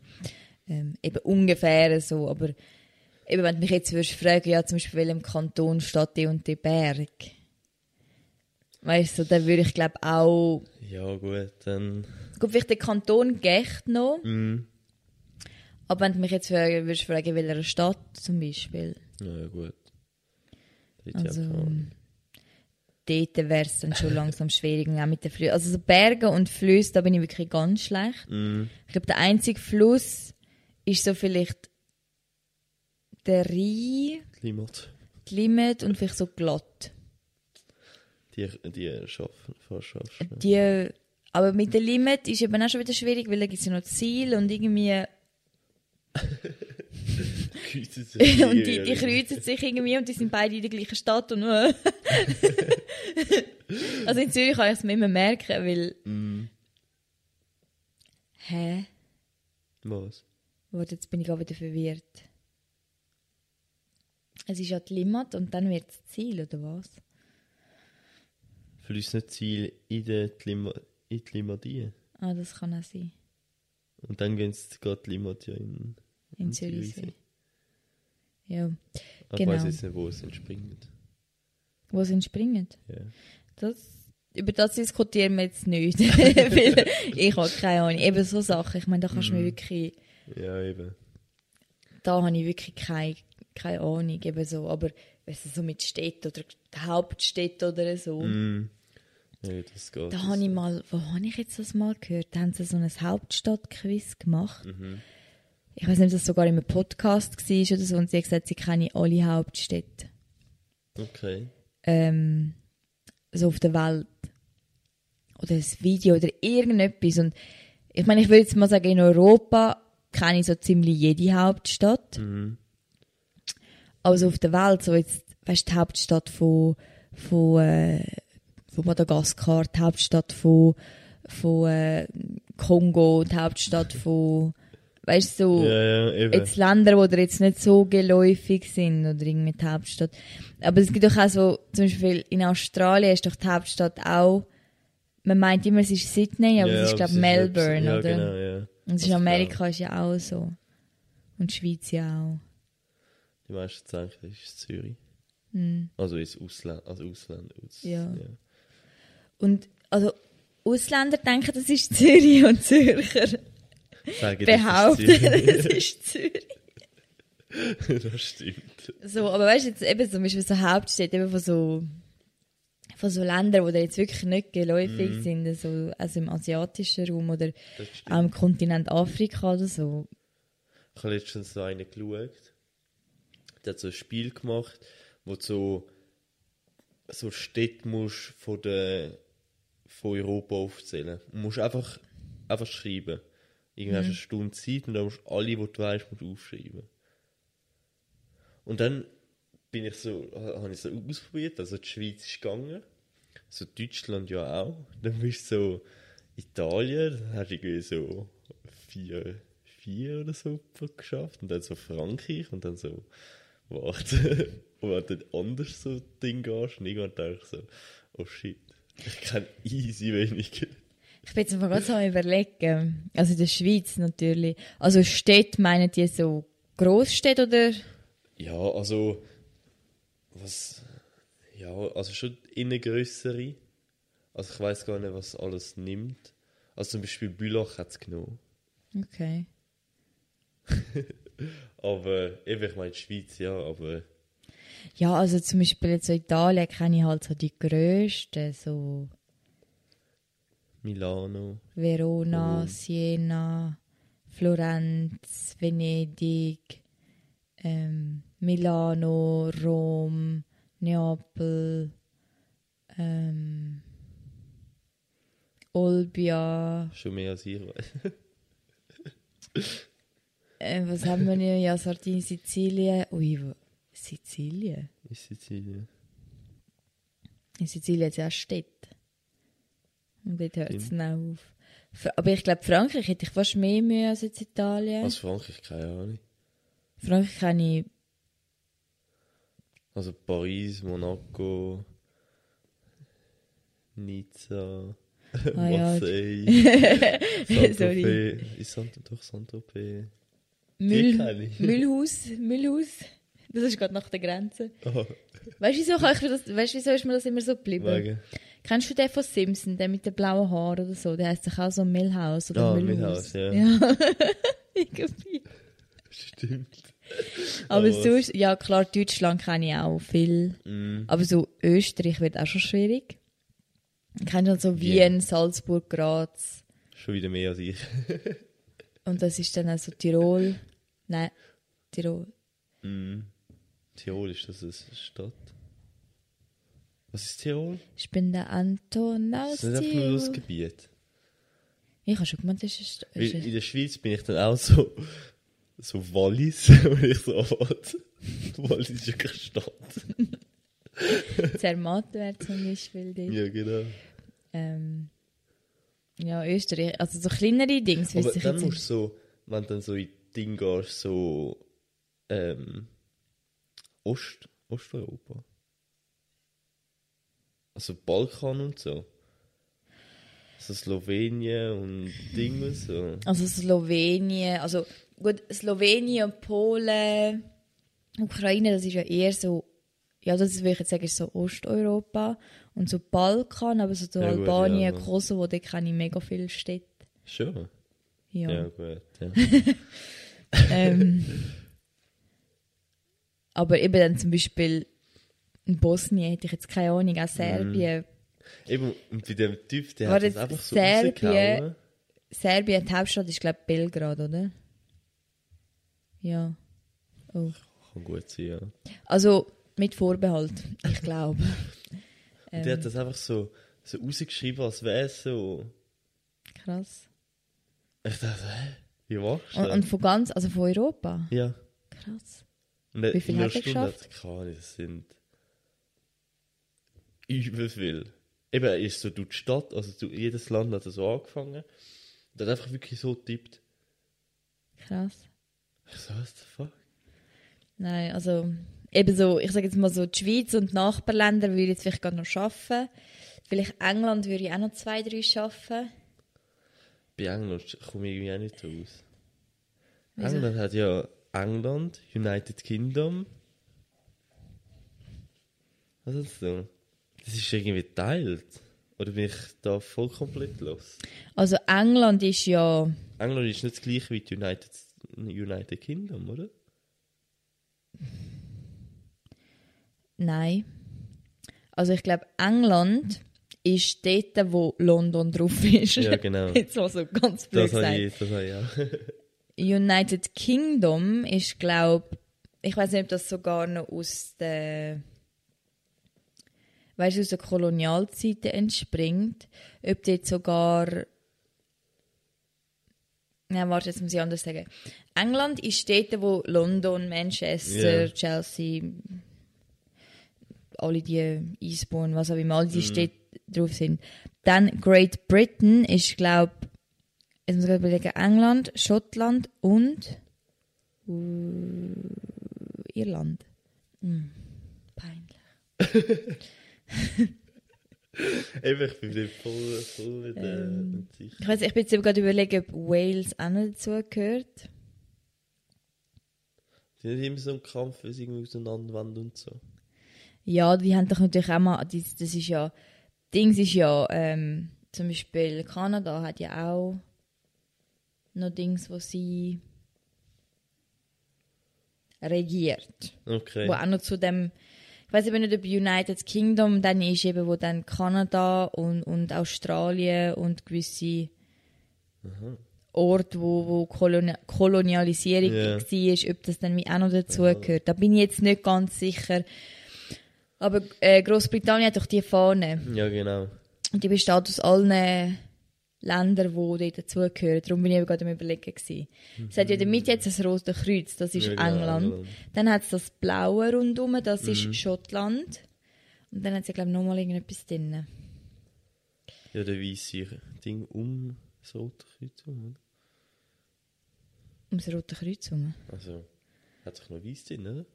Speaker 1: Ähm, eben ungefähr so, aber eben, wenn du mich jetzt würdest fragen, ja, zum Beispiel, welchem Kanton steht die und die Berg? Weißt du, dann würde ich glaube auch,
Speaker 2: Ja, gut, dann.
Speaker 1: gut, vielleicht den Kanton Gecht noch,
Speaker 2: Mhm.
Speaker 1: aber wenn du mich jetzt fragen, würdest fragen, welcher Stadt zum Beispiel,
Speaker 2: ja, gut.
Speaker 1: Also,
Speaker 2: klar.
Speaker 1: dort wäre es dann schon langsam schwierig, auch mit den Flüssen. Also so Berge und Flüsse, da bin ich wirklich ganz schlecht.
Speaker 2: Mhm.
Speaker 1: Ich glaube, der einzige Fluss ist so vielleicht der Rhein, die Limit und vielleicht so glatt.
Speaker 2: Die, die schaffen, fast schaffst.
Speaker 1: Die, aber mit der Limit ist eben auch schon wieder schwierig, weil da gibt es ja noch Ziel und irgendwie [LAUGHS]
Speaker 2: Kreuzen sich [LAUGHS]
Speaker 1: und die, die kreuzen sich irgendwie und die sind beide in der gleichen Stadt und äh. [LAUGHS] also in Zürich kann ich es mir immer merken, weil
Speaker 2: Mhm.
Speaker 1: hä?
Speaker 2: Was?
Speaker 1: Warte, jetzt bin ich auch wieder verwirrt. Es ist ja die Limit und dann wird das Ziel, oder was?
Speaker 2: Fließt nicht Ziel in die, Lima, in die Limadie.
Speaker 1: Ah, das kann auch sein.
Speaker 2: Und dann gehen sie geht die Limit ja in,
Speaker 1: In
Speaker 2: in
Speaker 1: Zürichsee. Ja.
Speaker 2: Aber
Speaker 1: Genau.
Speaker 2: Ich weiß jetzt nicht, wo es entspringt.
Speaker 1: Wo sie entspringen.
Speaker 2: Ja.
Speaker 1: Das, über das diskutieren wir jetzt nicht. [LAUGHS] Weil ich habe keine Ahnung. Eben so Sachen. Ich meine, da kannst du mir wirklich,
Speaker 2: Ja, eben.
Speaker 1: da habe ich wirklich keine, keine Ahnung. Eben so. Aber weißt du, so mit Städten oder Hauptstädten oder so.
Speaker 2: Mm. Ja, das geht.
Speaker 1: Da habe ich mal, wo habe ich jetzt das mal gehört? Da haben sie so ein Hauptstadtquiz gemacht.
Speaker 2: Mhm.
Speaker 1: Ich weiß nicht, ob das sogar in einem Podcast war oder so. Und sie hat gesagt, sie kennen alle Hauptstädte.
Speaker 2: Okay.
Speaker 1: ähm, so auf der Welt. Oder ein Video oder irgendetwas. Und ich meine, ich würde jetzt mal sagen, in Europa kenne ich so ziemlich jede Hauptstadt.
Speaker 2: Mhm.
Speaker 1: Aber so auf der Welt, so jetzt, weißt du, die Hauptstadt von, von, äh, von Madagaskar, die Hauptstadt von, von äh, Kongo, die Hauptstadt von, weißt du, so,
Speaker 2: Ja, ja,
Speaker 1: jetzt Länder, die dir jetzt nicht so geläufig sind oder irgendwie die Hauptstadt. Aber es gibt doch auch so, zum Beispiel in Australien ist doch die Hauptstadt auch, man meint immer, es ist Sydney, aber
Speaker 2: ja,
Speaker 1: es ist glaube
Speaker 2: aber
Speaker 1: Melbourne,
Speaker 2: ja,
Speaker 1: oder?
Speaker 2: Genau, ja.
Speaker 1: Und es ist Amerika ist ja auch so. Und die Schweiz ja auch.
Speaker 2: Die meisten denken, das ist Zürich.
Speaker 1: Hm.
Speaker 2: Also ins Ausland. Also Ausland. Aus,
Speaker 1: Ja. Und also Ausländer denken, das ist Zürich und Zürcher
Speaker 2: Sagen,
Speaker 1: behaupten, [LAUGHS]
Speaker 2: das ist Zürich. [LAUGHS] das stimmt.
Speaker 1: So, aber weißt du, jetzt eben zum Beispiel so Hauptstädte eben von so, von so Ländern, die jetzt wirklich nicht geläufig sind, so, also im asiatischen Raum oder im Kontinent Afrika oder so.
Speaker 2: Ich habe letztens so einen geschaut. Der hat so ein Spiel gemacht, wo du so, so Städte musst von, der, von Europa aufzählen. Du musst einfach, einfach schreiben. Irgendwann hast du eine Stunde Zeit und dann musst du alle, die du weißt, musst aufschreiben. Und dann bin ich so, habe ich so ausprobiert, also die Schweiz ist gegangen, so Deutschland ja auch. Dann bist du so Italien, dann hast du irgendwie so vier, vier oder so geschafft und dann so Frankreich und dann so, warte, und wenn du dann anders so Ding gehst und irgendwann denke ich so, oh shit, ich kann easy weniger.
Speaker 1: Ich bin jetzt einfach gerade so überlegen. Also in der Schweiz natürlich. Also Städte meinen die so Großstädte oder?
Speaker 2: Ja, also, was, ja, also schon innen grössere. Also ich weiß gar nicht, was alles nimmt. Also zum Beispiel Bülach hat es genommen.
Speaker 1: Okay. [LAUGHS]
Speaker 2: Aber eben, ich meine, die Schweiz, ja, aber
Speaker 1: Ja, also zum Beispiel jetzt so Italien kenne ich halt so die grössten, so
Speaker 2: Milano.
Speaker 1: Verona,
Speaker 2: Mhm.
Speaker 1: Siena, Florenz, Venedig, ähm, Milano, Rom, Neapel, ähm, Olbia,
Speaker 2: Schon mehr als ich weiß. [LAUGHS]
Speaker 1: äh, was haben wir noch? Ja, Sardinien, Sizilien. Ui, wo? Sizilien?
Speaker 2: Ist Sizilien.
Speaker 1: In Sizilien hat es ja Städte. Und dort hört es dann auf. Aber ich glaube, Frankreich hätte ich fast mehr Mühe als jetzt Italien.
Speaker 2: Als Frankreich, keine Ahnung.
Speaker 1: Frankreich kenne ich
Speaker 2: Also Paris, Monaco, Nizza,
Speaker 1: Ah.
Speaker 2: Marseille, [LAUGHS]
Speaker 1: Sorry.
Speaker 2: Saint-Tropez. Ist Sant doch Saint-Tropez?
Speaker 1: Müll. [LAUGHS] Müllhaus. Müllhaus. Das ist gerade nach der Grenze.
Speaker 2: Oh,
Speaker 1: Weißt du, wieso, kann ich mir das, weißt, wieso ist mir das immer so geblieben?
Speaker 2: wegen.
Speaker 1: Kennst du den von Simpson, der mit den blauen Haaren oder so? Der heißt sich auch so Millhouse oder
Speaker 2: Ah,
Speaker 1: Müllhaus.
Speaker 2: Millhouse, ja.
Speaker 1: ja. [LAUGHS] Irgendwie.
Speaker 2: Stimmt.
Speaker 1: Aber
Speaker 2: Aber
Speaker 1: sonst, ja klar, Deutschland kenne ich auch viel.
Speaker 2: Mm.
Speaker 1: Aber so Österreich wird auch schon schwierig. Ich kenne halt so Wien, Salzburg, Graz.
Speaker 2: Schon wieder mehr als ich. [LAUGHS]
Speaker 1: Und das ist dann auch so Tirol. Nein, Tirol.
Speaker 2: Mm. Tirol, ist das eine Stadt? Was ist Tirol?
Speaker 1: Ich bin der Anton aus
Speaker 2: Das ist nicht einfach nur das
Speaker 1: Tirol.
Speaker 2: Gebiet.
Speaker 1: Ich habe schon gemeint, das ist
Speaker 2: Weil in der Schweiz bin ich dann auch so, so Wallis, [LAUGHS] wenn ich so anfahre. Wallis ist ja keine Stadt. [LAUGHS]
Speaker 1: Zermatt wäre zum Beispiel dort.
Speaker 2: Ja, genau.
Speaker 1: Ähm, ja, Österreich. Also so kleinere Dings.
Speaker 2: Aber
Speaker 1: ich
Speaker 2: dann musst du so, wenn du dann so in Ding gehst, so ähm, Ost, Osteuropa. Also Balkan und so. So Slowenien und Ding und so.
Speaker 1: Also Slowenien, also gut, Slowenien, Polen, Ukraine, das ist ja eher so ja, das würde ich jetzt sagen, ist so Osteuropa und so Balkan, aber so, so
Speaker 2: Ja, gut,
Speaker 1: Albanien,
Speaker 2: ja.
Speaker 1: Kosovo, da kenne ich mega viele Städte.
Speaker 2: Schon?
Speaker 1: Ja.
Speaker 2: Ja, gut. Ja. [LAUGHS]
Speaker 1: ähm, aber eben dann zum Beispiel in Bosnien hätte ich jetzt keine Ahnung, auch Serbien.
Speaker 2: Eben, und bei dem Typ, der
Speaker 1: War
Speaker 2: hat das
Speaker 1: das
Speaker 2: einfach so
Speaker 1: Serbien? Serbien, die Hauptstadt ist glaube ich Belgrad, oder? Ja. Oh.
Speaker 2: Kann gut sein, ja.
Speaker 1: Also mit Vorbehalt, ich glaube. [LAUGHS]
Speaker 2: Und der hat das einfach so, so rausgeschrieben, als wäre es so.
Speaker 1: Krass.
Speaker 2: Ich dachte, hä? Wie machst du
Speaker 1: Und, und von ganz, also von Europa.
Speaker 2: ja.
Speaker 1: Krass.
Speaker 2: Und
Speaker 1: Wie viel hat er geschafft?
Speaker 2: Keine Ahnung, das sind übel viel. Eben, er ist so durch die Stadt, also durch jedes Land hat er so angefangen. Und hat einfach wirklich so tippt.
Speaker 1: Krass.
Speaker 2: Ich so, what the fuck?
Speaker 1: Nein, also eben so, ich sage jetzt mal so, die Schweiz und die Nachbarländer würde ich jetzt vielleicht gerade noch schaffen. Vielleicht England würde ich auch noch zwei, drei schaffen.
Speaker 2: Bei England komme ich irgendwie auch nicht raus.
Speaker 1: Wieso?
Speaker 2: England hat ja England, United Kingdom. Was ist das so? Das ist irgendwie geteilt. Oder bin ich da voll komplett los?
Speaker 1: Also England ist ja,
Speaker 2: England ist nicht das gleiche wie die United, United Kingdom, oder?
Speaker 1: nein. Also ich glaube England ist dort, wo London drauf ist.
Speaker 2: Ja, genau. [LAUGHS]
Speaker 1: jetzt mal so ganz blöd
Speaker 2: Das
Speaker 1: gesagt.
Speaker 2: ich, das habe ich auch. [LAUGHS]
Speaker 1: United Kingdom ist, glaube ich, weiß nicht, ob das sogar noch aus der, weißt du, aus der Kolonialzeiten entspringt, ob dort sogar, nein, warte, jetzt muss ich anders sagen. England ist Städte, wo London, Manchester,
Speaker 2: Ja.
Speaker 1: Chelsea, alle die Eastbourne, was auch immer, all die Städte drauf sind. Dann Great Britain ist, glaube Jetzt muss ich überlegen, England, Schottland und uh, Irland. Hm, peinlich. [LAUGHS]
Speaker 2: Ich bin wieder voll, voll wieder
Speaker 1: Ähm,
Speaker 2: nicht sicher.
Speaker 1: Ich weiß, ich bin jetzt gerade überlegen, ob Wales auch noch dazu gehört.
Speaker 2: Die haben immer so einen Kampf, wie sie irgendwie auseinanderwenden und so.
Speaker 1: Ja, die haben doch natürlich auch mal, das, das ist ja, Dings ist ja, ähm, zum Beispiel Kanada hat ja auch noch Dings, wo sie regiert.
Speaker 2: Okay.
Speaker 1: Wo auch noch zu dem, ich weiß eben nicht, ob United Kingdom dann ist, eben, wo dann Kanada und, und Australien und gewisse Orte, wo, wo Koloni Kolonialisierung
Speaker 2: Ja.
Speaker 1: war, ob das dann auch noch dazugehört. Da bin ich jetzt nicht ganz sicher. Aber äh, Großbritannien hat doch die Fahne.
Speaker 2: Ja, genau.
Speaker 1: Und die besteht aus allen Ländern, die dazugehören. Darum bin ich eben gerade am überlegen. Gewesen. Es hat ja der Mitte jetzt das Rote Kreuz, das ist
Speaker 2: Ja, genau,
Speaker 1: England.
Speaker 2: England.
Speaker 1: Dann hat es das Blaue rundum, das
Speaker 2: Mhm.
Speaker 1: ist Schottland. Und dann hat es, glaube ich, nochmal irgendetwas drin.
Speaker 2: Ja, der weiße Ding um das rote Kreuz herum, oder?
Speaker 1: Um das Rote Kreuz herum.
Speaker 2: Also, hat sich noch weiß drin, oder?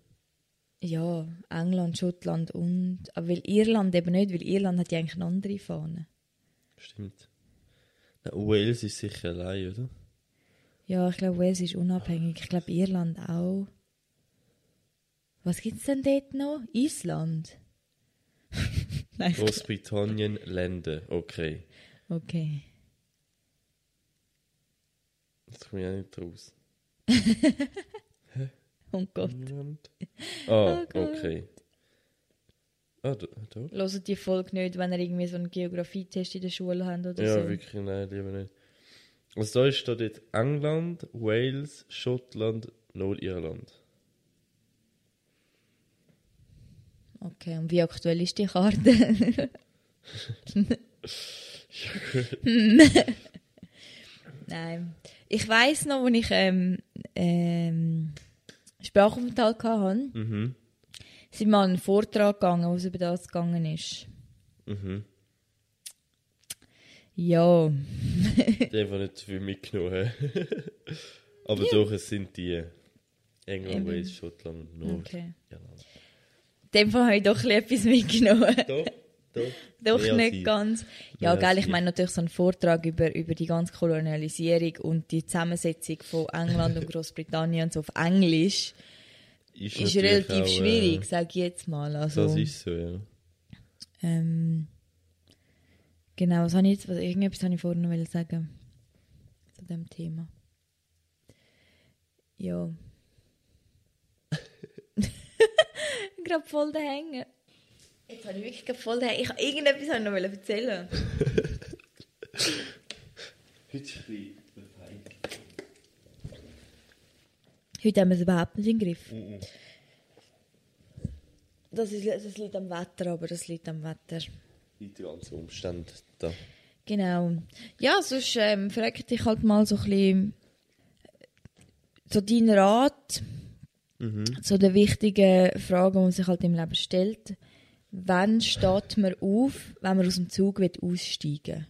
Speaker 1: Ja, England, Schottland und... Aber weil Irland eben nicht, weil Irland hat ja eigentlich eine andere Fahne.
Speaker 2: Stimmt. Wales ist sicher allein, oder?
Speaker 1: Ja, ich glaube, Wales ist unabhängig. Ich glaube, Irland auch. Was gibt es denn dort noch? Island? [LAUGHS] Nein,
Speaker 2: Großbritannien, Länder, okay.
Speaker 1: okay.
Speaker 2: Jetzt komme ich auch nicht raus. [LAUGHS]
Speaker 1: Oh Gott.
Speaker 2: Ah,
Speaker 1: Oh
Speaker 2: okay. Ah, da, da.
Speaker 1: Hört die Folge nicht, wenn ihr irgendwie so einen Geografietest in der Schule habt oder
Speaker 2: Ja,
Speaker 1: so.
Speaker 2: wirklich, nein, lieber nicht. Also da steht jetzt England, Wales, Schottland, Nordirland.
Speaker 1: Okay, und wie aktuell ist die Karte? [LAUGHS] Nein. Ich weiß noch, als ich ähm, ähm, Sprachaufenthalt hatte,
Speaker 2: Mhm.
Speaker 1: Sind an einen Vortrag gegangen, wo es über das gegangen ist.
Speaker 2: Mhm.
Speaker 1: Ja, [LAUGHS]
Speaker 2: Die haben nicht viel mitgenommen. [LAUGHS] Aber doch, es sind die England. Wales, Schottland, Nordirland.
Speaker 1: okay. In dem Fall habe ich doch etwas mitgenommen.
Speaker 2: Doch, doch.
Speaker 1: Doch
Speaker 2: Mehr
Speaker 1: nicht
Speaker 2: ich.
Speaker 1: ganz. Ja,
Speaker 2: Mehr
Speaker 1: ich
Speaker 2: ich.
Speaker 1: meine natürlich so einen Vortrag über, über die ganze Kolonialisierung und die Zusammensetzung von England und [LAUGHS] Großbritannien und so auf Englisch.
Speaker 2: Ist,
Speaker 1: ist relativ
Speaker 2: auch,
Speaker 1: schwierig, sage ich jetzt mal.
Speaker 2: Äh,
Speaker 1: Also,
Speaker 2: das ist so, ja.
Speaker 1: ähm, genau, was habe ich jetzt, was, irgendetwas habe ich vorhin noch sagen zu dem Thema. Ja. [LAUGHS] gerade voll da hängen. Jetzt habe ich wirklich gerade voll da hängen. Ich habe irgendetwas habe ich noch erzählen. [LAUGHS]
Speaker 2: Heute ist ein bisschen befreit.
Speaker 1: Heute haben wir es überhaupt nicht im Griff.
Speaker 2: Mhm.
Speaker 1: Das, ist, das liegt am Wetter, aber das liegt am Wetter.
Speaker 2: Die ganzen Umstände da.
Speaker 1: Genau. Ja, sonst ähm, frage ich dich halt mal so ein bisschen so deinen Rat zu den wichtigen Fragen, die man sich halt im Leben stellt. Wann steht man auf, wenn man aus dem Zug will aussteigen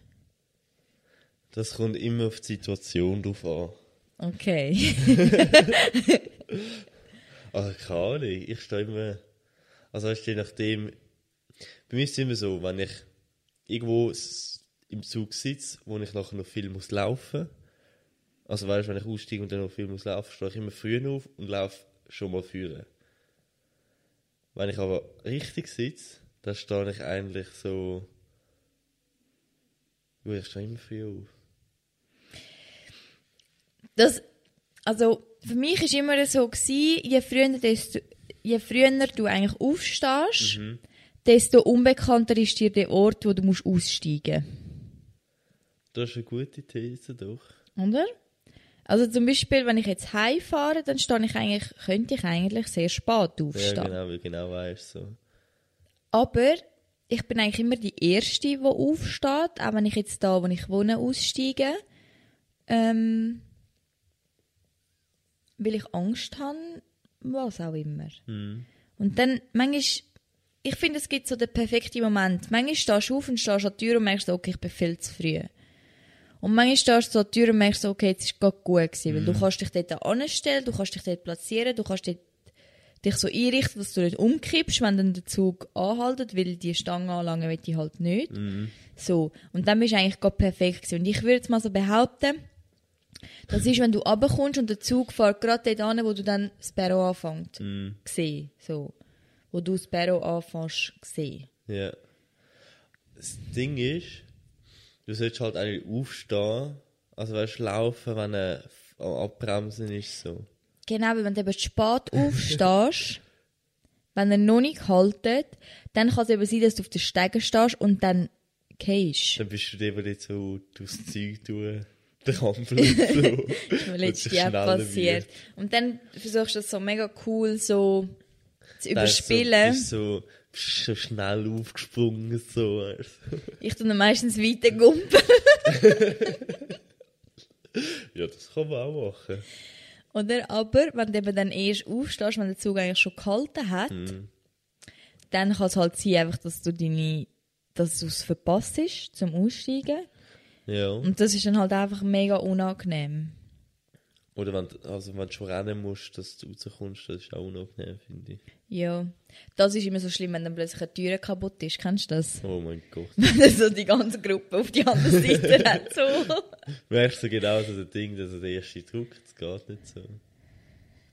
Speaker 2: Das kommt immer auf die Situation drauf an.
Speaker 1: Okay.
Speaker 2: Also [LAUGHS] keine Ahnung, ich stehe immer... Also weißt du, je nachdem... Bei mir ist es immer so, wenn ich irgendwo im Zug sitze, wo ich nachher noch viel muss laufen also weißt du, wenn ich aussteige und dann noch viel muss laufen, stehe ich immer früher auf und laufe schon mal führen. Wenn ich aber richtig sitze, dann stehe ich eigentlich so... Ich stehe immer früh auf.
Speaker 1: Das, also, für mich war immer so, gewesen, je früher, desto, je früher du eigentlich aufstehst, desto unbekannter ist dir der Ort, wo du musst aussteigen
Speaker 2: Das ist eine gute These, doch.
Speaker 1: musst. Oder? Also zum Beispiel, wenn ich jetzt heimfahre, dann stehe ich eigentlich, könnte ich eigentlich sehr spät
Speaker 2: Ja,
Speaker 1: aufstehen.
Speaker 2: genau, weil genau weißt so.
Speaker 1: Aber ich bin eigentlich immer die Erste, die aufsteht, auch wenn ich jetzt da, wo ich wohne, aussteige. Ähm, weil ich Angst habe, was auch immer. Und dann, manchmal, ich finde, es gibt so den perfekten Moment. Manchmal stehst du auf und stehst an der Tür und merkst, okay, ich bin viel zu früh. Und manchmal stehst du so an der Tür und merkst, okay, jetzt ist es gerade gut gewesen, weil du kannst dich dort anstellen, du kannst dich dort platzieren, du kannst dort dich so einrichten, dass du nicht umkippst, wenn dann der Zug anhaltet, weil die Stange anlangen will ich halt nicht. So. Und dann bist du eigentlich gerade perfekt gewesen. Und ich würde jetzt mal so behaupten, das ist, wenn du runterkommst und der Zug fährt gerade dort an, wo du dann das Perro anfängt. Gesehen. So. Wo du das Perro anfängst, gesehen.
Speaker 2: Ja. Das Ding ist, du solltest halt eigentlich aufstehen, also weißt du, laufen, wenn er Abbremsen ist, so.
Speaker 1: Genau, weil wenn du eben spät aufstehst, [LAUGHS] wenn er noch nicht haltet, dann kann es eben sein, dass du auf den Stegen stehst und dann gehst.
Speaker 2: Dann bist du der, der jetzt so durchs Zeug durch den [LAUGHS] so.
Speaker 1: Das ist mir
Speaker 2: Und
Speaker 1: letztes Jahr passiert. Und dann versuchst du das so mega cool so zu
Speaker 2: ist
Speaker 1: überspielen.
Speaker 2: So, bist so, so schnell aufgesprungen, so. [LAUGHS]
Speaker 1: Ich tue dann meistens weiter gumpen. [LAUGHS]
Speaker 2: Ja, das kann man auch machen.
Speaker 1: Oder? Aber wenn du eben dann erst aufstehst, wenn der Zug eigentlich schon gehalten hat, dann kann es halt sein, einfach, dass du deine, dass du es verpasst hast zum Aussteigen.
Speaker 2: Ja.
Speaker 1: Und das ist dann halt einfach mega unangenehm.
Speaker 2: Oder wenn, du- also wenn du schon rennen musst, dass du rauskommst, das ist auch unangenehm, finde ich.
Speaker 1: Ja. Das ist immer so schlimm, wenn dann plötzlich eine Tür kaputt ist. Kennst du das?
Speaker 2: Oh mein Gott. [LAUGHS]
Speaker 1: Wenn dann so die ganze Gruppe auf die andere Seite [LAUGHS] hat. So.
Speaker 2: Merkst du genau so das Ding, dass der erste Druck, das geht nicht so.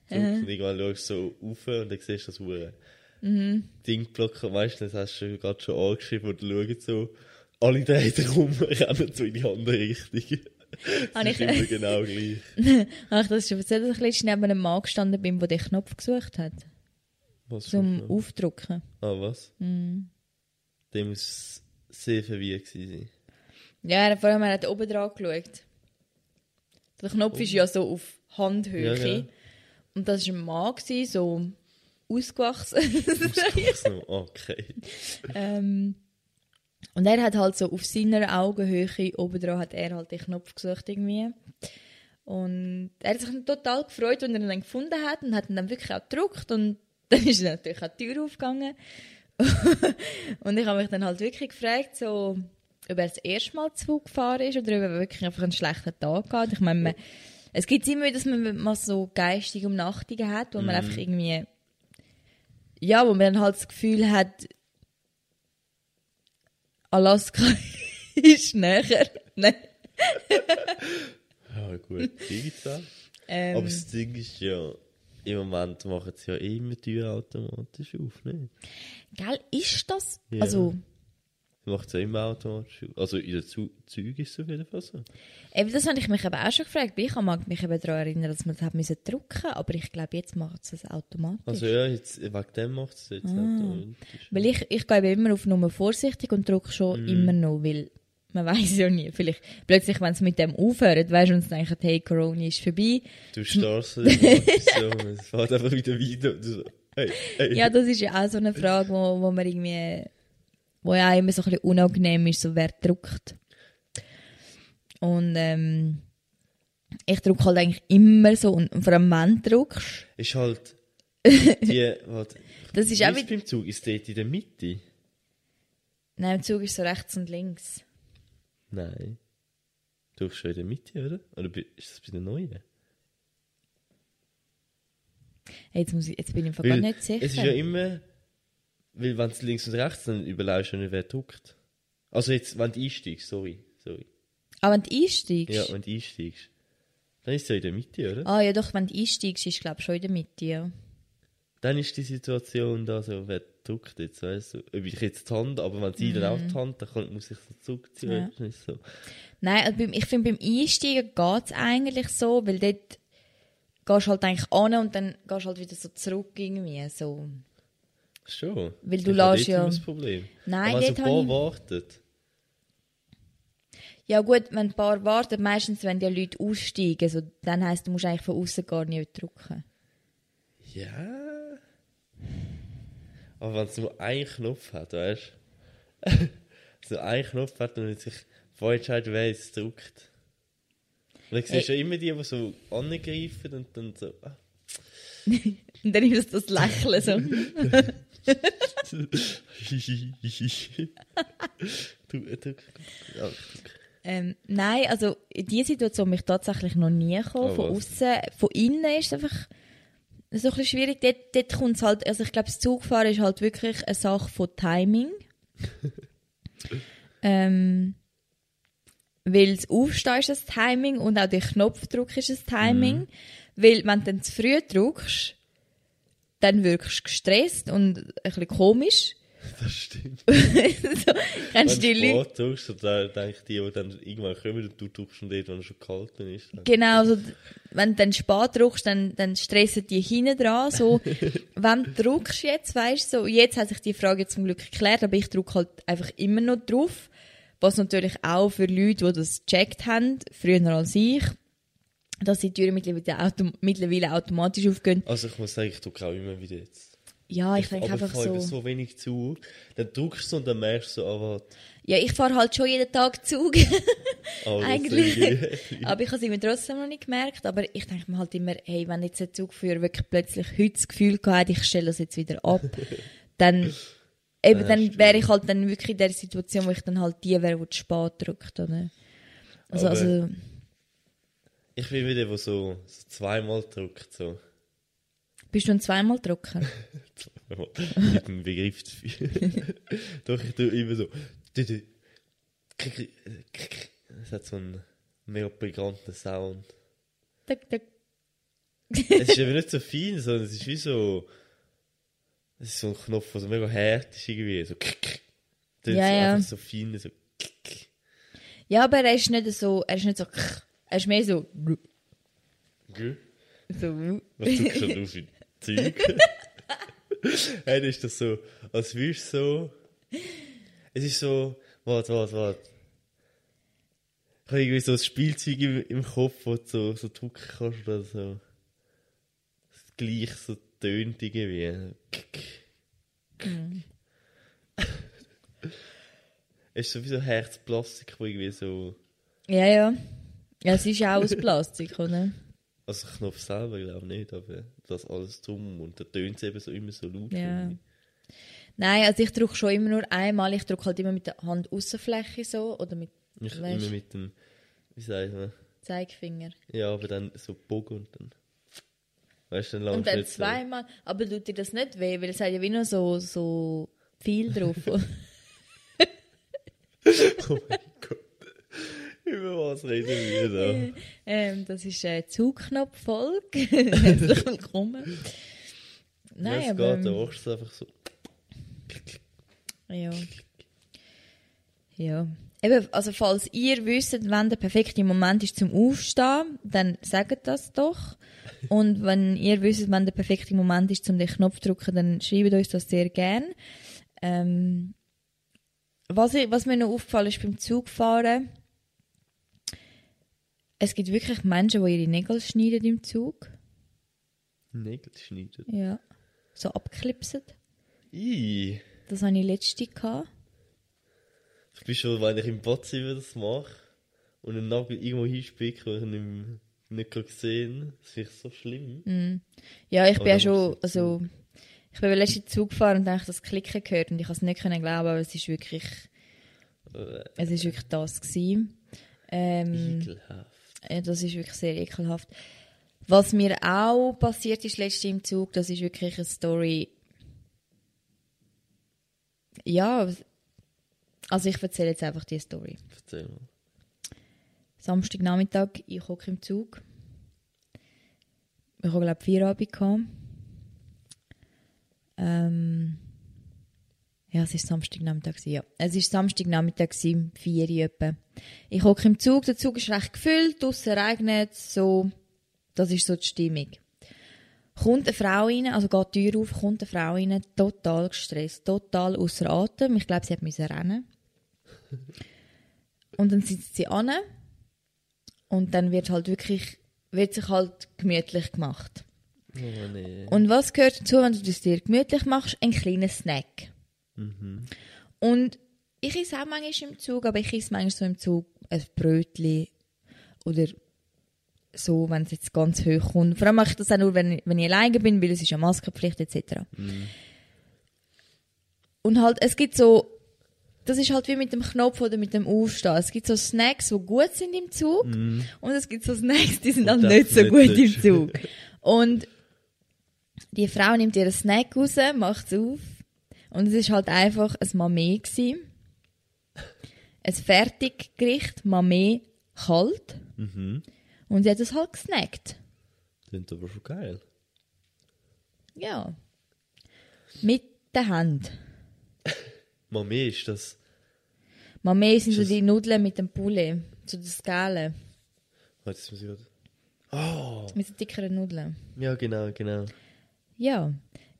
Speaker 2: so Und irgendwann schaust du so rauf und dann siehst du das Hure.
Speaker 1: Mhm.
Speaker 2: Dingblock, meistens hast du gerade schon angeschrieben und schauen so, alle drehen rum, [LAUGHS] rennen so in die andere Richtung. Das [LAUGHS] ist
Speaker 1: ich-
Speaker 2: immer genau gleich. [LAUGHS]
Speaker 1: Habe ich das schon erzählt, dass ich letztens neben einem Mann gestanden bin, der den Knopf gesucht hat?
Speaker 2: Was
Speaker 1: Zum Aufdrucken.
Speaker 2: Ah, was?
Speaker 1: Mhm.
Speaker 2: Der muss sehr verwirrt sein.
Speaker 1: Ja, vor allem, er hat oben dran geschaut. Der Knopf ist ja so auf Handhöhe.
Speaker 2: Ja, ja.
Speaker 1: Und das war ein Mann, so ausgewachsen.
Speaker 2: So, okay.
Speaker 1: ähm, und er hat halt so auf seiner Augenhöhe oben dran hat er halt den Knopf gesucht irgendwie. Und er hat sich total gefreut, als er ihn dann gefunden hat und hat ihn dann wirklich auch gedruckt und [LAUGHS] dann ist natürlich auch die Tür aufgegangen. [LAUGHS] und ich habe mich dann halt wirklich gefragt, so, ob er das erste Mal Zug gefahren ist oder ob er wirklich einfach einen schlechten Tag hat. Ich meine, man, es gibt immer dass man mal so geistige Umnachtungen hat, wo man einfach irgendwie, ja, wo man dann halt das Gefühl hat, Alaska [LAUGHS] ist näher. Nein.
Speaker 2: Ja, gut, digital.
Speaker 1: Ähm,
Speaker 2: Aber das Ding ist ja, im Moment machen sie ja immer die Tür automatisch auf, nicht?
Speaker 1: Gell, ist das?
Speaker 2: Ja.
Speaker 1: Also,
Speaker 2: Macht es ja immer automatisch. Also in den Zu Zügen ist es auf jeden Fall so.
Speaker 1: eben das habe ich mich eben auch schon gefragt. Ich mag mich eben daran erinnern, dass man das hat müssen drücken aber ich glaube, jetzt macht es das automatisch.
Speaker 2: Also ja, jetzt, wegen dem macht es jetzt automatisch.
Speaker 1: Weil ich, ich gehe immer auf Nummer vorsichtig und drücke schon
Speaker 2: Mhm.
Speaker 1: immer noch, weil man [LAUGHS] weiß ja nie. Vielleicht plötzlich, wenn sie mit dem aufhören, weißt du, und sie denken, hey, Corona ist vorbei.
Speaker 2: Du starrst [LAUGHS] so, es fährt einfach wieder weiter. So, hey, hey.
Speaker 1: Ja, das ist ja auch so eine Frage, wo, wo man irgendwie, wo ja auch immer so ein bisschen unangenehm ist, so wer drückt. Und ähm, ich drücke halt eigentlich immer so, und vor allem wenn du drückst,
Speaker 2: Ist halt [LAUGHS] die, warte,
Speaker 1: das ist auch wieder,
Speaker 2: beim Zug? Ist dort in der Mitte?
Speaker 1: nein, im Zug ist so rechts und links.
Speaker 2: Nein. Du bist schon in der Mitte, oder? Oder ist das bei den Neuen?
Speaker 1: Hey, jetzt, muss ich, jetzt bin ich im Fall gar nicht sicher.
Speaker 2: Es ist ja immer, weil wenn es links und rechts, dann überlegst du nicht, wer drückt. Also jetzt, wenn du einsteigst, sorry, sorry.
Speaker 1: Aber wenn du einsteigst?
Speaker 2: Ja, wenn du einsteigst, dann ist es ja in der Mitte, oder?
Speaker 1: Ah ja, doch, wenn du einsteigst, ist glaube ich schon in der Mitte, ja.
Speaker 2: Dann ist die Situation da so, wer drückt jetzt, weißt du? Ob ich jetzt die Hand, aber wenn sie dann auch die Hand, dann muss ich so zurückziehen.
Speaker 1: Ja.
Speaker 2: So.
Speaker 1: Nein, also ich finde, beim Einsteigen geht es eigentlich so, weil dort gehst du halt eigentlich an und dann gehst du halt wieder so zurück irgendwie, so.
Speaker 2: Schon.
Speaker 1: Weil du lässt ja-
Speaker 2: das Problem.
Speaker 1: Nein,
Speaker 2: aber wenn
Speaker 1: dort
Speaker 2: so ein paar
Speaker 1: ich-
Speaker 2: wartet,
Speaker 1: Ja gut, wenn ein paar warten, meistens wenn die Leute aussteigen, so, dann heisst, du musst eigentlich von außen gar nicht drücken.
Speaker 2: ja. Aber wenn es nur einen Knopf hat, weißt du? [LAUGHS] so einen Knopf hat und sich vorentscheidet, wer jetzt drückt. Und dann siehst du ja immer die, die so angreifen und dann so. ah. [LAUGHS]
Speaker 1: Und dann ist das das Lächeln so. [LAUGHS] ähm, nein, also in diese Situation bin ich tatsächlich noch nie gekommen.
Speaker 2: Oh,
Speaker 1: von außen, von innen ist es einfach so ein bisschen schwierig. Dort, dort kommt es halt, also ich glaube, das Zugfahren ist halt wirklich eine Sache von Timing. [LAUGHS] ähm, weil das Aufstehen ist das Timing und auch der Knopfdruck ist das Timing.
Speaker 2: Mhm.
Speaker 1: Weil wenn du dann zu früh drückst, dann wirkst du gestresst und ein bisschen komisch. [LAUGHS]
Speaker 2: das stimmt. [LAUGHS]
Speaker 1: so,
Speaker 2: Wenn
Speaker 1: kennst du die Leute?
Speaker 2: Sport drückst, so, da denke ich die, die dann irgendwann kommen und du drückst schon dort, wenn es schon kalt ist.
Speaker 1: Genau, so, wenn du dann spät drückst, dann, dann stressen die hinten dran. So, [LAUGHS] wenn du drückst jetzt, weißt du, so, jetzt hat sich die Frage zum Glück geklärt, aber ich drücke halt einfach immer noch drauf. Was natürlich auch für Leute, die das gecheckt haben, früher als ich, dass die Türen mittlerweile, autom mittlerweile automatisch aufgehen.
Speaker 2: Also ich muss sagen, ich drücke auch immer wieder jetzt.
Speaker 1: Ja, ich denke
Speaker 2: aber
Speaker 1: einfach
Speaker 2: ich
Speaker 1: so.
Speaker 2: so wenig Zug, dann drückst du und dann merkst du so, ah, warte.
Speaker 1: Ja, ich fahre halt schon jeden Tag Zug. [LAUGHS] [LAUGHS]
Speaker 2: Das
Speaker 1: Eigentlich. aber ich habe es immer trotzdem noch nicht gemerkt. Aber ich denke mir halt immer, hey, wenn jetzt der Zugführer wirklich plötzlich heute das Gefühl gehabt, ich stelle das jetzt wieder ab, [LAUGHS] dann, eben,
Speaker 2: Ja,
Speaker 1: dann wäre ich halt dann wirklich in der Situation, wo ich dann halt die wäre, die zu spät drückt, oder? Also,
Speaker 2: Aber-
Speaker 1: also,
Speaker 2: Ich bin wieder, der so, so zweimal drückt, so.
Speaker 1: bist du ein zweimal Drucker?
Speaker 2: Zweimal. [LAUGHS] Mit dem Begriff zu [LAUGHS] viel. Doch, ich tue immer so. Es hat so einen mega briganten Sound.
Speaker 1: Tuck, tuck.
Speaker 2: Es ist eben [LAUGHS] nicht so fein, sondern es ist wie so. Es ist so ein Knopf, der so mega hart ist, irgendwie. So. Das
Speaker 1: Ja, ja.
Speaker 2: einfach so fein, so. krick.
Speaker 1: Ja, aber er ist nicht so, er ist nicht so, er ist mehr so,
Speaker 2: Gell?
Speaker 1: so,
Speaker 2: Was du [LAUGHS] denn auf in Zeug? [LAUGHS] das ist doch so, als würdest du so. Es ist so. Warte, warte, warte. Ich habe irgendwie so ein Spielzeug im, im Kopf, wo du so, so drücken kannst oder so. Das gleich so tönt irgendwie. Es ist sowieso Herzplastik, wo irgendwie so.
Speaker 1: ja, ja. Ja, es ist ja auch aus Plastik, oder?
Speaker 2: Also der Knopf selber glaube ich nicht, aber das alles drum und da tönt es eben so immer so laut.
Speaker 1: Ja. Nein, also ich drücke schon immer nur einmal. Ich drücke halt immer mit der Hand Außenfläche so oder mit
Speaker 2: Ich
Speaker 1: Weißt-
Speaker 2: immer mit dem, wie sagt man,
Speaker 1: Zeigefinger.
Speaker 2: ja, aber dann so Bogen und dann, weißt du, dann
Speaker 1: Und dann
Speaker 2: so.
Speaker 1: zweimal. Aber tut dir das nicht weh, weil es hat ja wie noch so, so viel drauf. [LAUGHS] [LAUGHS]
Speaker 2: Oh mein. Über was reden wir da? [LAUGHS]
Speaker 1: ähm, das ist eine Zugknopffolge. [LAUGHS] Herzlich willkommen. Nein,
Speaker 2: es
Speaker 1: aber...
Speaker 2: geht, da machst du es einfach so.
Speaker 1: Ja. Ja. Eben, also falls ihr wisst, wann der perfekte Moment ist zum Aufstehen, dann sagt das doch. Und wenn ihr wisst, wann der perfekte Moment ist, zum den Knopf zu drücken, dann schreibt uns das sehr gern. Ähm, was, ich, was mir noch aufgefallen ist beim Zugfahren, es gibt wirklich Menschen, die ihre Nägel schneiden im Zug.
Speaker 2: Nägel schneiden.
Speaker 1: Ja. So abklipsen.
Speaker 2: Ih.
Speaker 1: Das hatte ich letzte. Gehabt.
Speaker 2: Ich bin schon, wenn ich im Badzimmer das mache und einen Nagel irgendwo hinspicke, den ich nicht, mehr- nicht gesehen das finde ich so schlimm.
Speaker 1: Ja, ich
Speaker 2: Aber
Speaker 1: bin ja schon, also, ich bin letzten Zug gefahren und habe das Klicken gehört und ich konnte es nicht können glauben, aber es ist wirklich,
Speaker 2: Äh,
Speaker 1: es ist wirklich das gewesen. Ähm,
Speaker 2: Ekelhaft.
Speaker 1: Ja, das ist wirklich sehr ekelhaft. Was mir auch passiert ist letztens im Zug, das ist wirklich eine Story. Ja, also ich erzähle jetzt einfach die Story.
Speaker 2: Erzähl mal.
Speaker 1: Samstagnachmittag, ich hocke im Zug. Ich habe, glaube ich, Feierabend gehabt. Ähm, ja, es war Samstagnachmittag. Ja. Es war Samstagnachmittag, vier Uhr etwa. Ich hocke im Zug, der Zug ist recht gefüllt, draussen regnet so. Das ist so die Stimmung. Kommt eine Frau rein, also geht die Tür auf, kommt eine Frau rein, total gestresst, total außer Atem. Ich glaube, sie hat müssen rennen. Und dann sitzt sie an und dann wird halt wirklich, wird sich halt gemütlich gemacht.
Speaker 2: Oh nee.
Speaker 1: Und was gehört dazu, wenn du das dir gemütlich machst? Ein kleiner Snack. Und ich esse auch manchmal im Zug, aber ich esse manchmal so im Zug ein Brötchen oder so, wenn es jetzt ganz hoch kommt. Vor allem mache ich das auch nur, wenn, wenn ich alleine bin, weil es ist ja Maskenpflicht etc. Und halt, es gibt so, das ist halt wie mit dem Knopf oder mit dem Aufstehen. Es gibt so Snacks, die gut sind im Zug und es gibt so Snacks, die sind halt nicht so gut im. Zug. Und die Frau nimmt ihren Snack raus, macht es auf und es ist halt einfach ein Mamee gsi. Ein Fertiggericht, Mamee, kalt.
Speaker 2: Mhm.
Speaker 1: Und sie hat es halt gesnackt.
Speaker 2: Klingt aber schon geil.
Speaker 1: Ja. Mit der Hand.
Speaker 2: Mami, ist das.
Speaker 1: Mamee sind so
Speaker 2: das-
Speaker 1: die Nudeln mit dem Poulet. So das Gelbe.
Speaker 2: Warte, jetzt muss ich. Oh!
Speaker 1: Mit den dickeren Nudeln.
Speaker 2: Ja, genau, genau.
Speaker 1: Ja.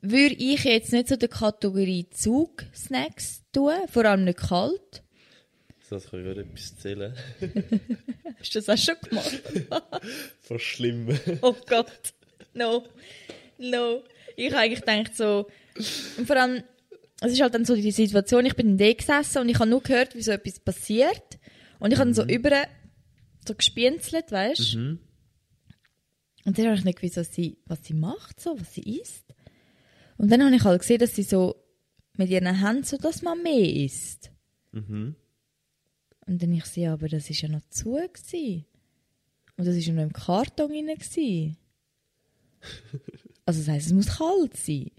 Speaker 1: Würde ich jetzt nicht so der Kategorie Zug-Snacks tun, vor allem nicht kalt.
Speaker 2: Das kann ich gerade etwas erzählen. [LAUGHS]
Speaker 1: Hast du das auch schon gemacht? [LAUGHS]
Speaker 2: Voll schlimm. [LAUGHS]
Speaker 1: Oh Gott. No. No. Ich habe eigentlich gedacht so, und vor allem, es ist halt dann so die Situation, ich bin in der gesessen und ich habe nur gehört, wie so etwas passiert. Und ich habe dann so über, so gespienzelt, weißt du?
Speaker 2: Mhm.
Speaker 1: Und dann habe ich nicht gewusst, was sie, was sie macht, so, was sie isst. Und dann habe ich halt gesehen, dass sie so mit ihren Händen so das mal mehr isst.
Speaker 2: Mhm.
Speaker 1: Und dann ich sehe, aber das ist ja noch zu gewesen. Und das ist ja noch im Karton gewesen. [LAUGHS] Also das heisst, es muss kalt sein.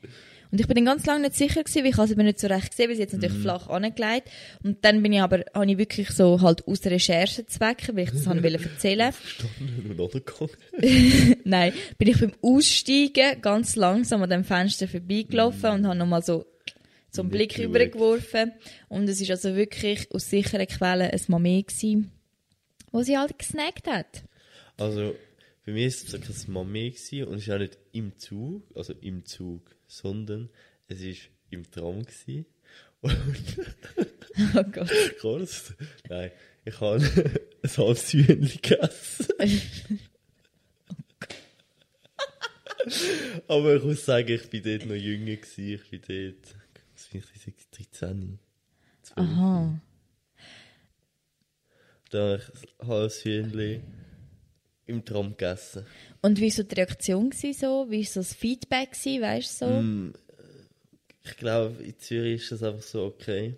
Speaker 1: Und ich bin dann ganz lange nicht sicher gewesen, weil ich habe es eben nicht so recht gesehen, weil sie jetzt natürlich flach angelegt. Und dann bin ich aber, habe ich wirklich so halt aus Recherchezwecken, weil ich das wollte erzählen. [LAUGHS] [LAUGHS] Nein, bin ich beim Aussteigen ganz langsam an dem Fenster vorbeigelaufen und habe nochmal so, so einen Blick rübergeworfen. Und es ist also wirklich aus sicheren Quellen ein Mamee gewesen, wo sie halt gesnackt hat.
Speaker 2: Also, bei mir war es kein Mami gewesen und es war auch nicht im Zug, also im Zug, sondern es war im Tram. Gewesen. Und [LAUGHS]
Speaker 1: Oh Gott. [LAUGHS]
Speaker 2: krass. Nein, ich habe [LAUGHS] ein halbes Hühnchen gegessen. Aber ich muss sagen, ich war dort noch jünger. Gewesen. Ich bin dort, was bin ich, 13, 12.
Speaker 1: Aha.
Speaker 2: Da habe ich ein halbes Hühnchen im Tram gegessen.
Speaker 1: Und wie war so die Reaktion so? Wie war so das Feedback weißt du so?
Speaker 2: Mm, Ich glaube, in Zürich ist das einfach so okay.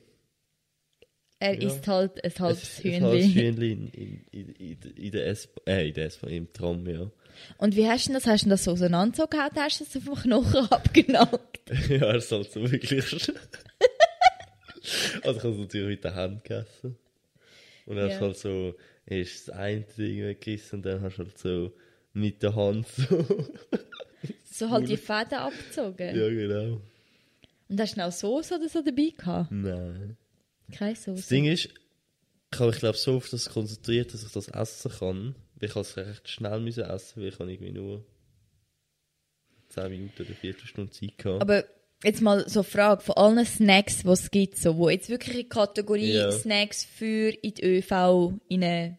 Speaker 1: Er
Speaker 2: ja.
Speaker 1: isst halt ein halbes
Speaker 2: Ein- ein halbes [LAUGHS]
Speaker 1: Hühnchen.
Speaker 2: Hühnchen in, in, in, in der S-Bahn, äh, in der S-Bahn, im Tram, ja.
Speaker 1: Und wie hast du das? Hast du das so auseinandergehauen? Hast du das auf dem Knochen abgenagt? [LAUGHS]
Speaker 2: ja, er ist halt so wirklich. [LAUGHS] also ich habe es natürlich mit der Hand gegessen. Und dann
Speaker 1: Ja.
Speaker 2: hast du halt so, erst das eine Ding weggegessen und dann hast du halt so mit der Hand so. [LAUGHS]
Speaker 1: So halt die Fäden abgezogen.
Speaker 2: ja, genau.
Speaker 1: Und hast du auch Soße oder so dabei gehabt?
Speaker 2: Nein.
Speaker 1: Keine
Speaker 2: Das
Speaker 1: Soße.
Speaker 2: Ding ist, ich habe mich glaube so auf das konzentriert, dass ich das essen kann. Weil ich kann es recht schnell müssen essen, weil ich habe irgendwie nur 10 Minuten oder 4 Stunden Zeit gehabt.
Speaker 1: Aber jetzt mal so eine Frage von allen Snacks, die es gibt, so, wo jetzt wirklich in die Kategorie
Speaker 2: Ja.
Speaker 1: Snacks für in die ÖV rein,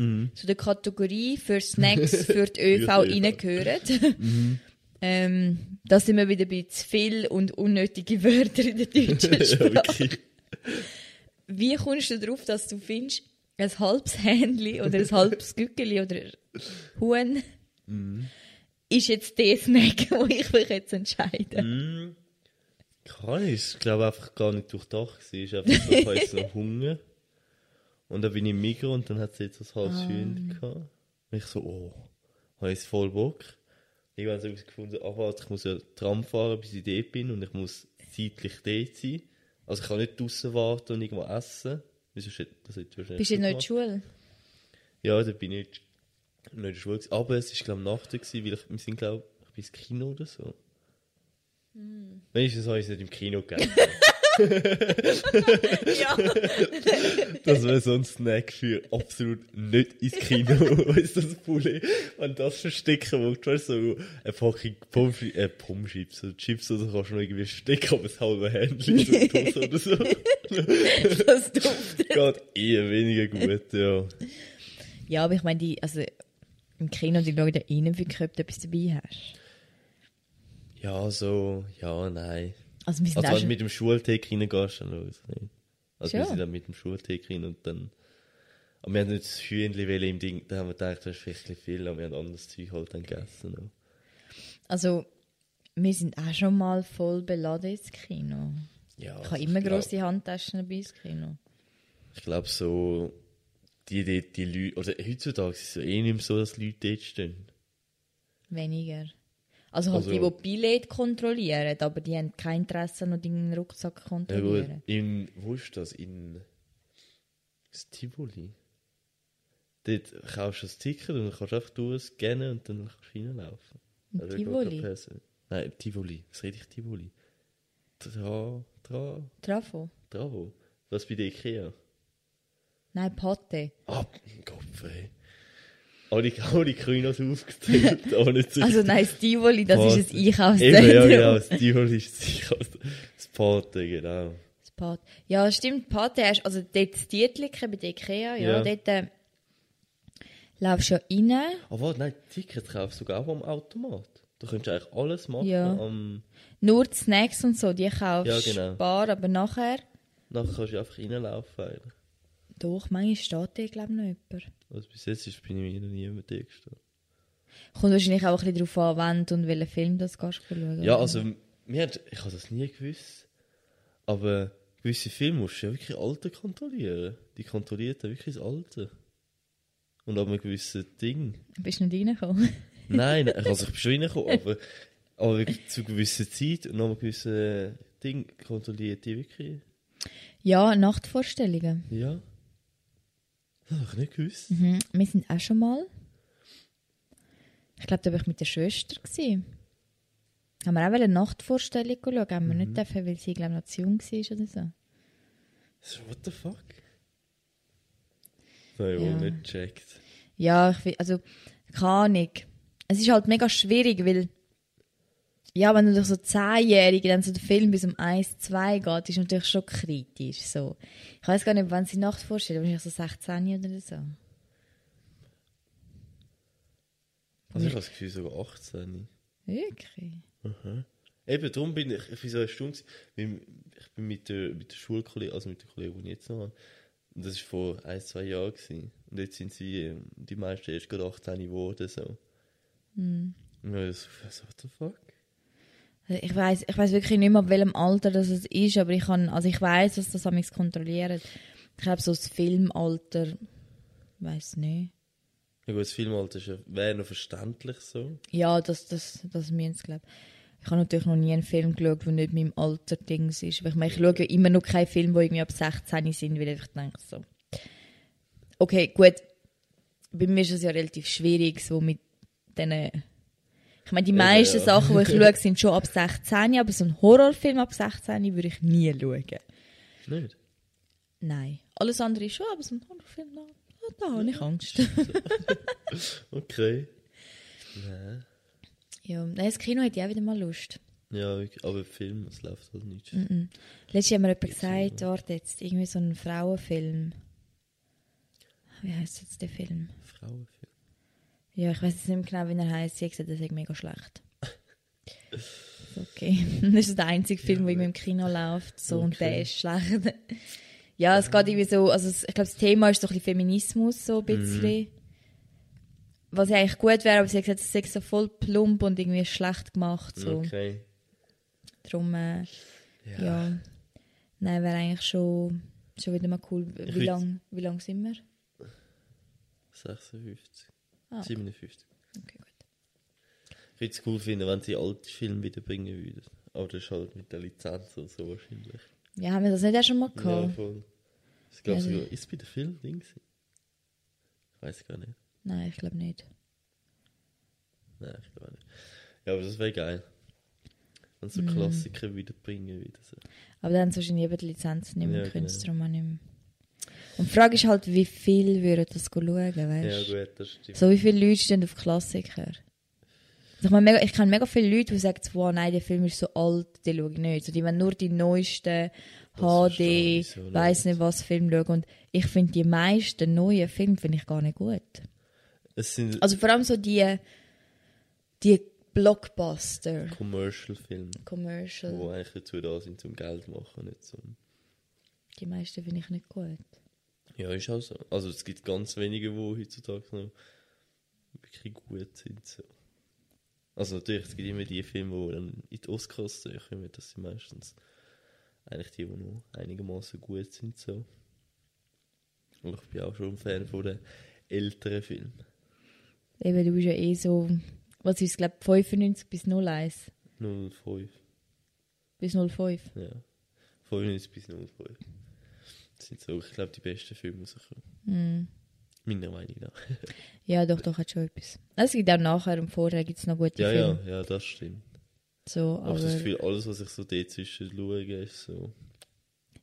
Speaker 2: Mhm.
Speaker 1: zu der Kategorie für Snacks für [LAUGHS] die ÖV reingehören. [LAUGHS] ähm, da sind wir wieder bei zu viel und unnötige Wörter in der deutschen [LAUGHS] Sprache. Wie kommst du darauf, dass du findest, ein halbes Hähnchen oder ein halbes Gückeli oder Huhn
Speaker 2: Mhm.
Speaker 1: ist jetzt der Snack, wo ich mich jetzt entscheide?
Speaker 2: Mm, Kann ich. Ich glaube einfach gar nicht durchdacht. Es ist einfach so, ich noch Hunger. Und dann bin ich im Migros und dann hat sie jetzt ein halbes
Speaker 1: Ah.
Speaker 2: Hühnchen gehabt. Und ich so, oh, habe ich voll Bock. Irgendwann habe ich gefunden, ach warte, ich muss ja Tram fahren, bis ich dort bin und ich muss zeitlich dort sein. Also ich kann nicht draußen warten und irgendwo essen. Wieso hätte- Das hätte ich wahrscheinlich
Speaker 1: Bist du nicht in der Schule?
Speaker 2: Ja, da bin ich nicht, nicht in der Schule. gewesen. Aber es war, glaube ich, Nacht, gewesen, weil ich, wir sind, glaube ich, ins Kino oder so.
Speaker 1: Hm.
Speaker 2: Wenigstens habe ich es nicht im Kino gegeben. [LAUGHS]
Speaker 1: Ja. [LAUGHS]
Speaker 2: Das wäre so ein Snack für absolut nicht ins Kino. [LAUGHS] weißt du, das Poulet? Wenn du das verstecken willst, weißt so eine Packung Pommes, äh, Pommes Chips, so Chips oder so kannst du noch irgendwie verstecken, aber das halbe Händchen, so Dose oder so. [LAUGHS]
Speaker 1: das duftet.
Speaker 2: Geht eher weniger gut, ja.
Speaker 1: Ja, aber ich meine, die, also im Kino, die schauen da rein, wie du etwas dabei hast.
Speaker 2: Ja, so, ja, nein.
Speaker 1: Also wir sind
Speaker 2: Also wenn du
Speaker 1: schon,
Speaker 2: mit dem Schultheke reingehst, dann nicht. Also wir
Speaker 1: Schon?
Speaker 2: sind dann mit dem Schultheke rein und dann... Aber wir haben nicht das Hühnchen im Ding, da haben wir gedacht, das ist vielleicht viel, aber wir haben anderes Zeug halt dann gegessen. auch.
Speaker 1: also wir sind auch schon mal voll beladen ins Kino.
Speaker 2: Ja,
Speaker 1: Ich habe
Speaker 2: also
Speaker 1: immer grosse Handtaschen dabei ins Kino.
Speaker 2: Ich glaube so, die, die, die Leute, oder heutzutage ist es eh nicht mehr so, dass Leute dort stehen.
Speaker 1: Weniger. Also halt
Speaker 2: Also-
Speaker 1: die, die Billett kontrollieren, aber die haben kein Interesse, noch deinen Rucksack zu kontrollieren.
Speaker 2: in, wo ist das? In das Tivoli. Dort kaufst du das Ticket und dann kannst du einfach durchscannen und dann kannst du reinlaufen.
Speaker 1: Im
Speaker 2: Also,
Speaker 1: Tivoli?
Speaker 2: Nein, Tivoli. Was rede ich Tivoli? Tra, tra,
Speaker 1: Trafo?
Speaker 2: Travo. Was bei der Ikea?
Speaker 1: Nein, Pate.
Speaker 2: Ah, Kopf, ey. Alle, [LAUGHS] alle Kinos aufgezählt, [LAUGHS] nicht so
Speaker 1: Also nein, das Tivoli, das
Speaker 2: Pate.
Speaker 1: ist ein Einkaufszentrum.
Speaker 2: Eben, ja, genau, das Tivoli ist das Einkaufs- das Pate, genau.
Speaker 1: Das Pate. Ja, stimmt, Pate hast also dort das Tietliken bei der Ikea, ja,
Speaker 2: Ja.
Speaker 1: dort äh, laufst du ja rein.
Speaker 2: Aber warte, nein, Tickets kaufst du sogar auch am Automat. Du könntest eigentlich alles machen.
Speaker 1: Ja.
Speaker 2: Am,
Speaker 1: Nur die Snacks und so, die kaufst
Speaker 2: Ja,
Speaker 1: du
Speaker 2: genau.
Speaker 1: bar, aber nachher,
Speaker 2: nachher kannst du einfach reinlaufen. Eigentlich.
Speaker 1: Doch, manchmal steht da, glaube ich, noch jemand.
Speaker 2: Also bis jetzt ist, bin ich mir noch nie mit dir gestanden.
Speaker 1: Kommt wahrscheinlich auch ein bisschen darauf an, wann und welchen Film das gehst du schauen.
Speaker 2: Ja, also, mir hat, ich habe das nie gewusst. Aber gewisse Filme musst du ja wirklich Alter kontrollieren. Die kontrolliert ja wirklich das Alter. Und ab einem gewissen Ding.
Speaker 1: Bist du nicht reingekommen? [LAUGHS]
Speaker 2: Nein, nein, also ich bin schon reingekommen, aber, aber wirklich zu gewissen Zeit und nach einem gewissen Ding kontrolliert die wirklich.
Speaker 1: ja, Nachtvorstellungen.
Speaker 2: Ja. Das habe ich nicht gewusst.
Speaker 1: Mhm. Wir sind auch schon mal. Ich glaube, da war ich mit der Schwester. Gewesen. Haben wir auch eine Nachtvorstellung geschaut, haben wir nicht dürfen, weil sie, glaube ich, noch zu jung war oder so.
Speaker 2: So, what the fuck? Das habe ich
Speaker 1: Ja.
Speaker 2: wohl nicht gecheckt.
Speaker 1: Ja, ich also, keine Ahnung. Es ist halt mega schwierig, weil, ja, wenn du durch so Zehnjährige dann so den Film bis um 1, 2 geht, ist natürlich schon kritisch, so. Ich weiß gar nicht, wann sie Nacht vorstellen, wahrscheinlich so 16 oder so.
Speaker 2: Also ich habe das Gefühl, sogar 18.
Speaker 1: Wirklich?
Speaker 2: Eben, darum bin ich, ich bin so eine Stunde, ich bin mit der, mit der Schulkollegin, also mit der Kollegin, die ich jetzt noch habe, und das war vor ein, zwei Jahren. Gewesen. Und jetzt sind sie, ähm, die meisten erst gerade 18 geworden, so.
Speaker 1: Hm.
Speaker 2: Und ich so, so, what the fuck?
Speaker 1: Ich weiß ich weiß wirklich nicht mehr, ab welchem Alter das es ist, aber ich kann, also ich weiß, dass das amigs kontrolliert. Ich glaube, so das Filmalter, weiß nicht.
Speaker 2: Ja gut, das Filmalter ist ja- wäre noch verständlich so.
Speaker 1: Ja, das, das, das müssen sie, glaube ich. habe natürlich noch nie einen Film geschaut, der nicht meinem Alter Dings ist. Weil Ich, meine, ich schaue ja immer noch keinen Film, wo irgendwie ab 16 sind, weil ich denke so, okay, gut, bei mir ist es ja relativ schwierig, so mit diesen ich meine, die meisten
Speaker 2: ja.
Speaker 1: Sachen, die ich [LAUGHS] schaue, sind schon ab 16, aber so ein Horrorfilm ab 16 würde ich nie schauen.
Speaker 2: Nicht?
Speaker 1: Nein. Alles andere schon, aber so ein Horrorfilm, da, da habe ich Angst. [LAUGHS]
Speaker 2: Okay. Nein.
Speaker 1: ja, nein, das Kino hätte ich auch wieder mal Lust.
Speaker 2: Ja, aber Film, es läuft halt nicht.
Speaker 1: Mhm. Letztes Jahr hat mir jemand gesagt, warte jetzt, irgendwie so ein Frauenfilm. Wie heißt jetzt der Film?
Speaker 2: Frauenfilm.
Speaker 1: Ja, ich weiß jetzt nicht mehr genau, wie er heißt. Sie hat gesagt, das ist mega schlecht. [LAUGHS] Okay. [LAUGHS] Das ist der einzige Film, der irgendwie im Kino läuft. So, Und der
Speaker 2: Okay.
Speaker 1: ist schlecht. [LAUGHS] ja, es geht irgendwie so, also ich glaube, das Thema ist so ein bisschen Feminismus, so ein bisschen. Was ja eigentlich gut wäre, aber sie hat gesagt, es ist so voll plump und irgendwie schlecht gemacht. So.
Speaker 2: Okay.
Speaker 1: Darum, äh,
Speaker 2: Ja.
Speaker 1: ja. Nein, wäre eigentlich schon, schon wieder mal cool. Wie lange wie lang sind wir?
Speaker 2: 56.
Speaker 1: Ah,
Speaker 2: 57.
Speaker 1: okay, gut.
Speaker 2: Ich würde es cool finden, wenn sie alte Filme wiederbringen würden. Aber das ist halt mit der Lizenz oder so wahrscheinlich.
Speaker 1: Ja, haben wir das nicht auch schon mal
Speaker 2: Ja,
Speaker 1: gehabt?
Speaker 2: voll. Ich glaube
Speaker 1: Ja,
Speaker 2: sogar, ist es bei der Film Ding? Ich weiß gar nicht.
Speaker 1: Nein, ich glaube nicht.
Speaker 2: Nein, ich glaube nicht. Ja, aber das wäre geil. Wenn so Klassiker wiederbringen wieder so.
Speaker 1: Aber dann haben sie wahrscheinlich eben die Lizenz nicht mehr
Speaker 2: Ja,
Speaker 1: können,
Speaker 2: genau.
Speaker 1: nicht mehr. Und die Frage ist halt, wie viel würden das schauen,
Speaker 2: Ja,
Speaker 1: weißt du?
Speaker 2: gut, das stimmt.
Speaker 1: so wie viele Leute stehen auf Klassiker? Also Ich, meine, mega, ich kenne mega viele Leute, die sagen, wow, nein, der Film ist so alt, den schaue ich nicht. So, die wollen nur die neuesten
Speaker 2: verstehe
Speaker 1: HD,
Speaker 2: ich so
Speaker 1: weiss
Speaker 2: leid.
Speaker 1: nicht was Film schauen. Und ich finde die meisten neuen Filme finde ich gar nicht gut. Also vor allem so die, die Blockbuster,
Speaker 2: Commercial-Filme,
Speaker 1: Commercial,
Speaker 2: die eigentlich dazu da sind, zum Geld machen, nicht zum...
Speaker 1: die meisten finde ich nicht gut.
Speaker 2: Ja, ist auch so. Also es gibt ganz wenige, die heutzutage noch wirklich gut sind. So. Also natürlich, es gibt immer die Filme, die dann in die Oscars kommen, das sind meistens eigentlich die, die noch einigermaßen gut sind. So. Und ich bin auch schon ein Fan von den älteren Filmen.
Speaker 1: Eben, du bist ja eh so, was ist glaube 95 bis 01?
Speaker 2: 05.
Speaker 1: Bis 05.
Speaker 2: Ja. 95 bis 05. Sind so, ich glaube, die besten Filme rausgekommen.
Speaker 1: Mm.
Speaker 2: Meiner Meinung nach. [LAUGHS]
Speaker 1: Ja, doch, doch, hat schon etwas. Es gibt auch nachher und vorher gibt es noch gute
Speaker 2: Ja,
Speaker 1: Filme.
Speaker 2: ja, ja, das stimmt.
Speaker 1: So,
Speaker 2: Aber
Speaker 1: aber,
Speaker 2: das Gefühl, alles, was ich so dazwischen schaue, ist so.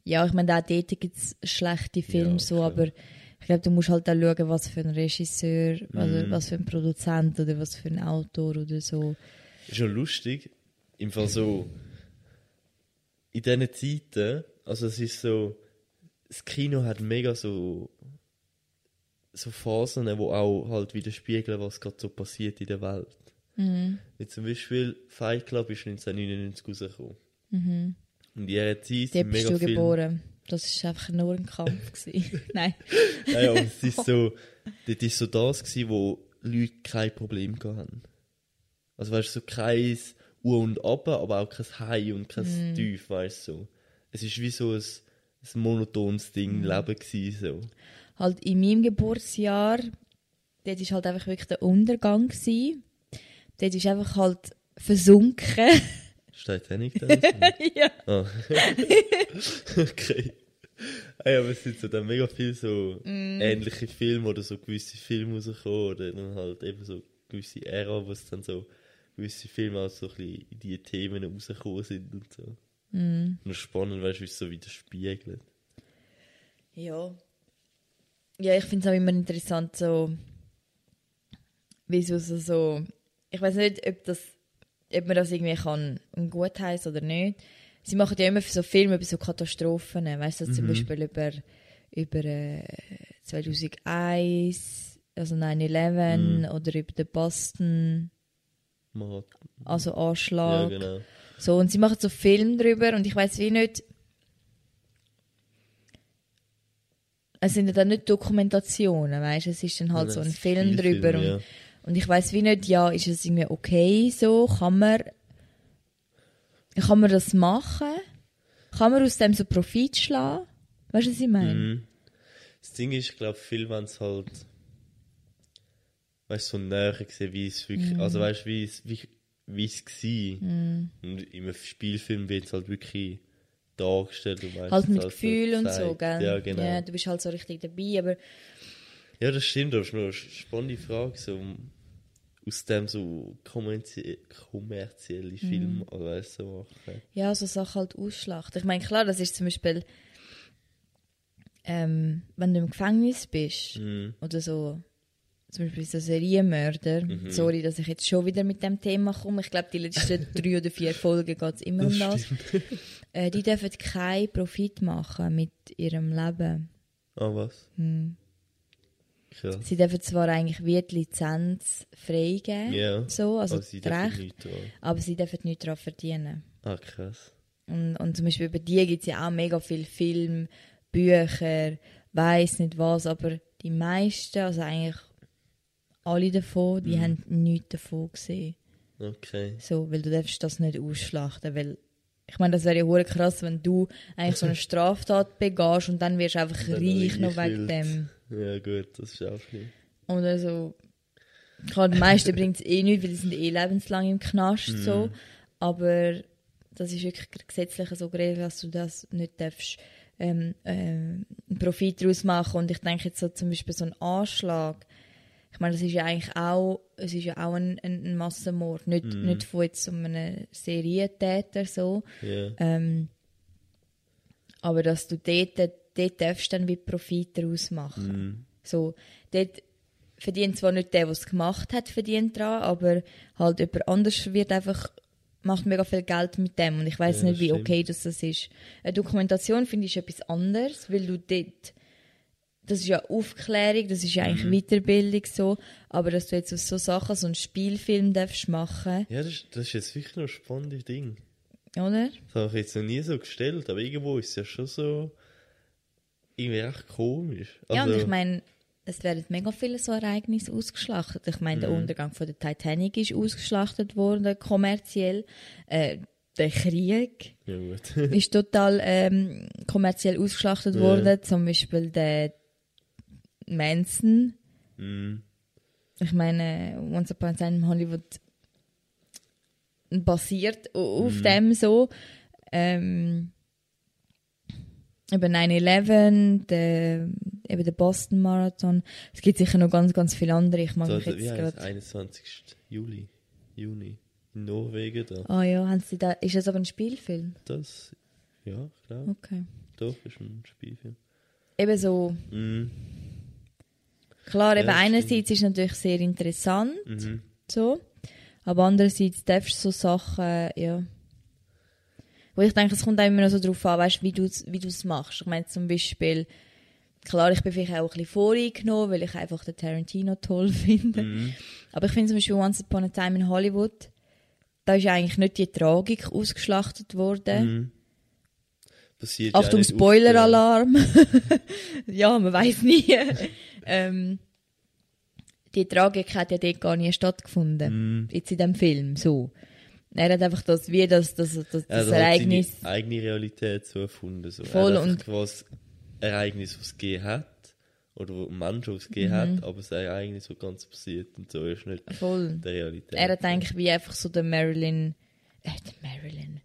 Speaker 1: ja, ich meine, auch dort gibt es schlechte Filme,
Speaker 2: Ja,
Speaker 1: so, aber ich glaube, du musst halt auch schauen, was für ein Regisseur, also
Speaker 2: Mhm.
Speaker 1: was für ein Produzent oder was für ein Autor oder so.
Speaker 2: Ist schon lustig. Im Fall so. In diesen Zeiten, also es ist so. Das Kino hat mega so. So Phasen, wo auch halt widerspiegeln, was gerade so passiert in der Welt.
Speaker 1: Mhm.
Speaker 2: Wie zum Beispiel Fight Club ist 1999 rausgekommen.
Speaker 1: Mhm.
Speaker 2: Und in dieser Zeit sind
Speaker 1: bist
Speaker 2: mega
Speaker 1: du
Speaker 2: viele.
Speaker 1: geboren. Das war einfach nur ein Kampf. [LAUGHS] Nein. [LAUGHS]
Speaker 2: Ja, aber es ist so, das ist so das gewesen, wo Leute kein Problem hatten. Also weißt du, so kein U und Ab, aber auch kein High und kein Tief, weißt du. So. Es ist wie so ein, ein monotones Ding, Leben gewesen, so.
Speaker 1: halt in meinem Geburtsjahr, dort war halt einfach wirklich der Untergang. Gewesen. Dort ist einfach halt versunken.
Speaker 2: Steht nicht da? [LAUGHS]
Speaker 1: ja.
Speaker 2: ah. [LAUGHS] okay. Hey, aber es sind so dann mega viele so ähnliche Filme oder so gewisse Filme rausgekommen oder dann halt eben so gewisse Ära, wo es dann so gewisse Filme auch so ein bisschen in die Themen rausgekommen sind und so. Und es ist spannend, weißt du, wie es so widerspiegelt.
Speaker 1: Ja. Ja, ich finde es auch immer interessant, so, wie so, so, so ich weiß nicht, ob, das, ob man das irgendwie kann gut heißen oder nicht. Sie machen ja immer so Filme über so Katastrophen, weißt du, zum Beispiel über, über äh, 2001, also 9-11 oder über den Boston,
Speaker 2: Man hat,
Speaker 1: also
Speaker 2: ja,
Speaker 1: Anschlag.
Speaker 2: genau.
Speaker 1: So, und sie machen so Film drüber und ich weiß wie nicht. Es sind ja dann nicht Dokumentationen, weißt? Es ist dann halt
Speaker 2: Ja,
Speaker 1: so ein Film drüber.
Speaker 2: ja.
Speaker 1: Und, und ich weiß wie nicht, ja, ist es irgendwie okay so? Kann man, kann man das machen? Kann man aus dem so Profit schlagen? Weißt du, was ich meine?
Speaker 2: Mhm. Das Ding ist, ich glaube, viel wenn es halt, weißt du, so näher gesehen, wie es wirklich,
Speaker 1: Mhm.
Speaker 2: also weißt wie es, wie, wie es war. Und im Spielfilm wird es halt wirklich dargestellt. Und
Speaker 1: Halt
Speaker 2: meistens
Speaker 1: mit Gefühl und so, gell?
Speaker 2: Ja, genau.
Speaker 1: Ja, du bist halt so richtig dabei, aber
Speaker 2: Ja, das stimmt, das ist noch eine spannende Frage. So, aus dem so kommerzie kommerzielle. Filme oder weißt du, so machen.
Speaker 1: Ja, so Sachen halt ausschlachten. Ich meine, klar, das ist zum Beispiel, ähm, wenn du im Gefängnis bist
Speaker 2: Mhm.
Speaker 1: oder so, zum Beispiel so Serienmörder.
Speaker 2: Mhm.
Speaker 1: Sorry, dass ich jetzt schon wieder mit dem Thema komme. Ich glaube, die letzten [LAUGHS] drei oder vier Folgen geht es immer um das. [LAUGHS] Äh, die dürfen keinen Profit machen mit ihrem Leben.
Speaker 2: Ah, was?
Speaker 1: Hm.
Speaker 2: Krass.
Speaker 1: Sie dürfen zwar eigentlich wie die Lizenz freigeben,
Speaker 2: Ja.
Speaker 1: so, also
Speaker 2: Aber sie
Speaker 1: das
Speaker 2: dürfen
Speaker 1: Recht, aber sie dürfen nichts daran verdienen.
Speaker 2: Ah, krass.
Speaker 1: Und, und zum Beispiel über die gibt es ja auch mega viel Film, Bücher, weiß nicht was, aber die meisten, also eigentlich alle davon, die
Speaker 2: Mhm.
Speaker 1: haben nichts davon gesehen.
Speaker 2: Okay.
Speaker 1: So, weil du darfst das nicht ausschlachten, weil ich meine, das wäre ja hure krass, wenn du eigentlich so eine [LAUGHS] Straftat begehst und dann wirst du einfach
Speaker 2: Und
Speaker 1: reich noch wegen dem.
Speaker 2: Ja, gut, das ist auch schlimm.
Speaker 1: Oder so. Klar, die meisten bringt es eh nicht, weil die sind eh lebenslang im Knast,
Speaker 2: Mhm.
Speaker 1: so. Aber das ist wirklich gesetzlich so geregelt, dass du das nicht darfst, ähm, ähm, einen Profit daraus machen. Und ich denke jetzt so zum Beispiel so ein Anschlag. Ich meine, das ist ja eigentlich auch, es ist ja auch ein, ein, ein Massenmord. Nicht,
Speaker 2: Mhm.
Speaker 1: nicht von jetzt so einem Serientäter so.
Speaker 2: Ja.
Speaker 1: Ähm, aber dass du dort, dort darfst dann wie Profit daraus machen.
Speaker 2: Mhm.
Speaker 1: So, dort verdient zwar nicht der, der es gemacht hat, verdient dran, aber halt jemand anders wird einfach, macht mega viel Geld mit dem. Und ich weiß
Speaker 2: Ja,
Speaker 1: nicht, wie
Speaker 2: stimmt.
Speaker 1: okay das, das ist. Eine Dokumentation finde ich etwas anderes, weil du dort, das ist ja Aufklärung, das ist ja eigentlich
Speaker 2: Mhm.
Speaker 1: Weiterbildung so, aber dass du jetzt aus so Sachen so einen Spielfilm darfst machen,
Speaker 2: Ja, das, ist- das ist jetzt wirklich noch ein spannendes Ding.
Speaker 1: oder?
Speaker 2: Das habe ich jetzt noch nie so gestellt, aber irgendwo ist es ja schon so irgendwie echt komisch.
Speaker 1: ja, und
Speaker 2: Also,
Speaker 1: ich meine, es werden mega viele so Ereignisse ausgeschlachtet. Ich meine, der
Speaker 2: Mhm.
Speaker 1: Untergang von der Titanic ist ausgeschlachtet worden, kommerziell. Äh, der Krieg
Speaker 2: ja
Speaker 1: ist total ähm, kommerziell ausgeschlachtet
Speaker 2: Ja.
Speaker 1: worden. Zum Beispiel der Manson.
Speaker 2: Mhm.
Speaker 1: Ich meine, Once Upon a Time in Hollywood basiert au- auf
Speaker 2: Mhm.
Speaker 1: dem so. Ähm, über 9-11, der, eben der Boston Marathon. Es gibt sicher noch ganz, ganz viele andere. Ich mag
Speaker 2: Da,
Speaker 1: mich jetzt
Speaker 2: heißt
Speaker 1: gerade.
Speaker 2: 21. Juli. Juni. In Norwegen da.
Speaker 1: Ah ja, haben sie da, ist das aber ein Spielfilm?
Speaker 2: Das, ja, klar.
Speaker 1: Okay.
Speaker 2: Doch, ist ein Spielfilm.
Speaker 1: Eben so,
Speaker 2: Mhm.
Speaker 1: Klar,
Speaker 2: Ja,
Speaker 1: eben einerseits ist es natürlich sehr interessant,
Speaker 2: Mhm.
Speaker 1: so, aber andererseits darfst du so Sachen, ja. Wo ich denke, es kommt auch immer noch so drauf an, weißt, wie du es wie du's machst. Ich meine zum Beispiel, klar, ich bin vielleicht auch ein bisschen voreingenommen, weil ich einfach den Tarantino toll [LAUGHS] finde.
Speaker 2: Mhm.
Speaker 1: Aber ich finde zum Beispiel Once Upon a Time in Hollywood, da ist eigentlich nicht die Tragik ausgeschlachtet worden.
Speaker 2: Mhm. Passiert ja
Speaker 1: Achtung,
Speaker 2: oft,
Speaker 1: Spoiler-Alarm. ja, [LAUGHS] man weiß nie. [LAUGHS] ähm, die Tragik hat ja dort gar nie stattgefunden.
Speaker 2: Mhm.
Speaker 1: Jetzt in dem Film, so. Er hat einfach das, wie das, das, das, das
Speaker 2: Ja, er hat
Speaker 1: Ereignis.
Speaker 2: seine eigene Realität so erfunden. So.
Speaker 1: Voll
Speaker 2: er hat
Speaker 1: und-
Speaker 2: ein Ereignis, was es gegeben hat. Oder wo ein Mensch, was es gegeben
Speaker 1: Mhm.
Speaker 2: hat, aber sein Ereignis, was ganz passiert. Und so ist nicht
Speaker 1: Voll.
Speaker 2: der Realität.
Speaker 1: Er hat eigentlich wie einfach so der Marilyn. Äh, der Marilyn.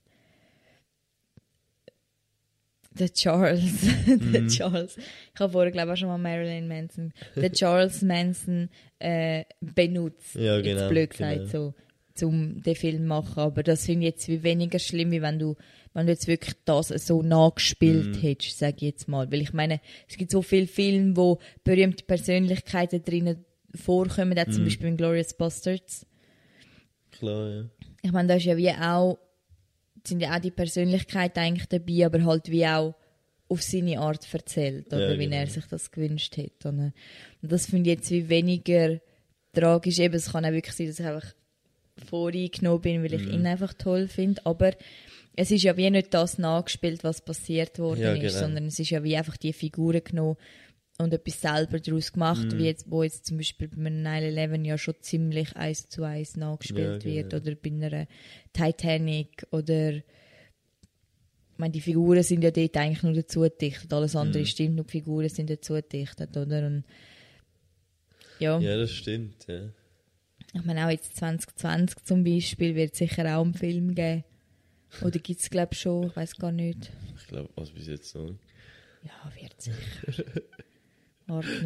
Speaker 1: Der Charles. [LAUGHS] der
Speaker 2: Mhm.
Speaker 1: Charles. Ich habe vorher, glaube ich, auch schon mal Marilyn Manson. Der Charles Manson äh, benutzt.
Speaker 2: Ja,
Speaker 1: Jetzt
Speaker 2: genau,
Speaker 1: blöd gesagt,
Speaker 2: genau.
Speaker 1: so, zum den Film machen. Aber das finde ich jetzt wie weniger schlimm, wie wenn du, wenn du jetzt wirklich das so nachgespielt
Speaker 2: Mhm.
Speaker 1: hättest, sage ich jetzt mal. Weil ich meine, es gibt so viele Filme, wo berühmte Persönlichkeiten drinnen vorkommen, auch
Speaker 2: Mhm.
Speaker 1: zum Beispiel in Glorious Bastards.
Speaker 2: Klar, ja.
Speaker 1: Ich meine, da ist ja wie auch, sind ja auch die Persönlichkeiten eigentlich dabei, aber halt wie auch auf seine Art erzählt, oder
Speaker 2: Ja,
Speaker 1: wie
Speaker 2: genau.
Speaker 1: er sich das gewünscht hat. Oder? Und das finde ich jetzt wie weniger tragisch. Eben, es kann auch wirklich sein, dass ich einfach voreingenommen bin, weil ich
Speaker 2: Mhm.
Speaker 1: ihn einfach toll finde, aber es ist ja wie nicht das nachgespielt, was passiert worden
Speaker 2: Ja,
Speaker 1: ist,
Speaker 2: genau.
Speaker 1: sondern es ist ja wie einfach die Figuren genommen und etwas selber daraus gemacht, wie jetzt, wo jetzt zum Beispiel bei einem 9-11 ja schon ziemlich eins zu eins nachgespielt
Speaker 2: Ja,
Speaker 1: wird
Speaker 2: genau.
Speaker 1: oder bei einer Titanic oder ich meine, die Figuren sind ja dort eigentlich nur dazu gedichtet, alles andere
Speaker 2: Mhm.
Speaker 1: stimmt, nur die Figuren sind dazu gedichtet, oder? Und ja,
Speaker 2: Ja, das stimmt, ja.
Speaker 1: ich meine auch jetzt 2020 zum Beispiel wird es sicher auch einen Film geben. Oder gibt es glaube ich schon, ich weiß gar nicht.
Speaker 2: Ich glaube, also bis jetzt noch.
Speaker 1: Ja, wird sicher. [LAUGHS] Warte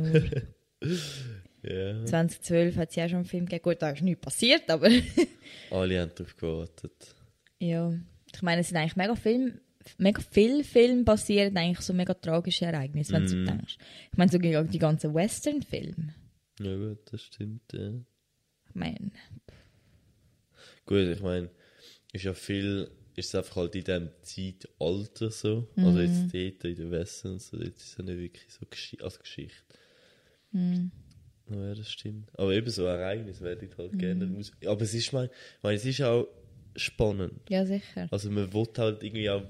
Speaker 1: nur. 2012 hat es ja schon einen Film gegeben. Gut, da ist nichts passiert, aber [LAUGHS]
Speaker 2: Alle haben darauf gewartet.
Speaker 1: ja. Ich meine, es sind eigentlich mega Film, mega viele Filme basieren eigentlich so mega tragische Ereignisse, wenn du so
Speaker 2: Mhm.
Speaker 1: denkst. Ich meine, so die die ganzen Western-Filme.
Speaker 2: Ja gut, das stimmt, ja.
Speaker 1: Ich meine,
Speaker 2: Gut, ich meine, ist ja viel, ist es einfach halt in diesem Zeitalter so. Also jetzt dort in den Western und so, jetzt ist es ja nicht wirklich so Geschi als Geschichte. Ja, das stimmt. Aber eben so Ereignisse werde ich halt gerne aus. Aber es ist, mein, ich meine, es ist auch spannend.
Speaker 1: ja sicher.
Speaker 2: Also man will halt irgendwie auch,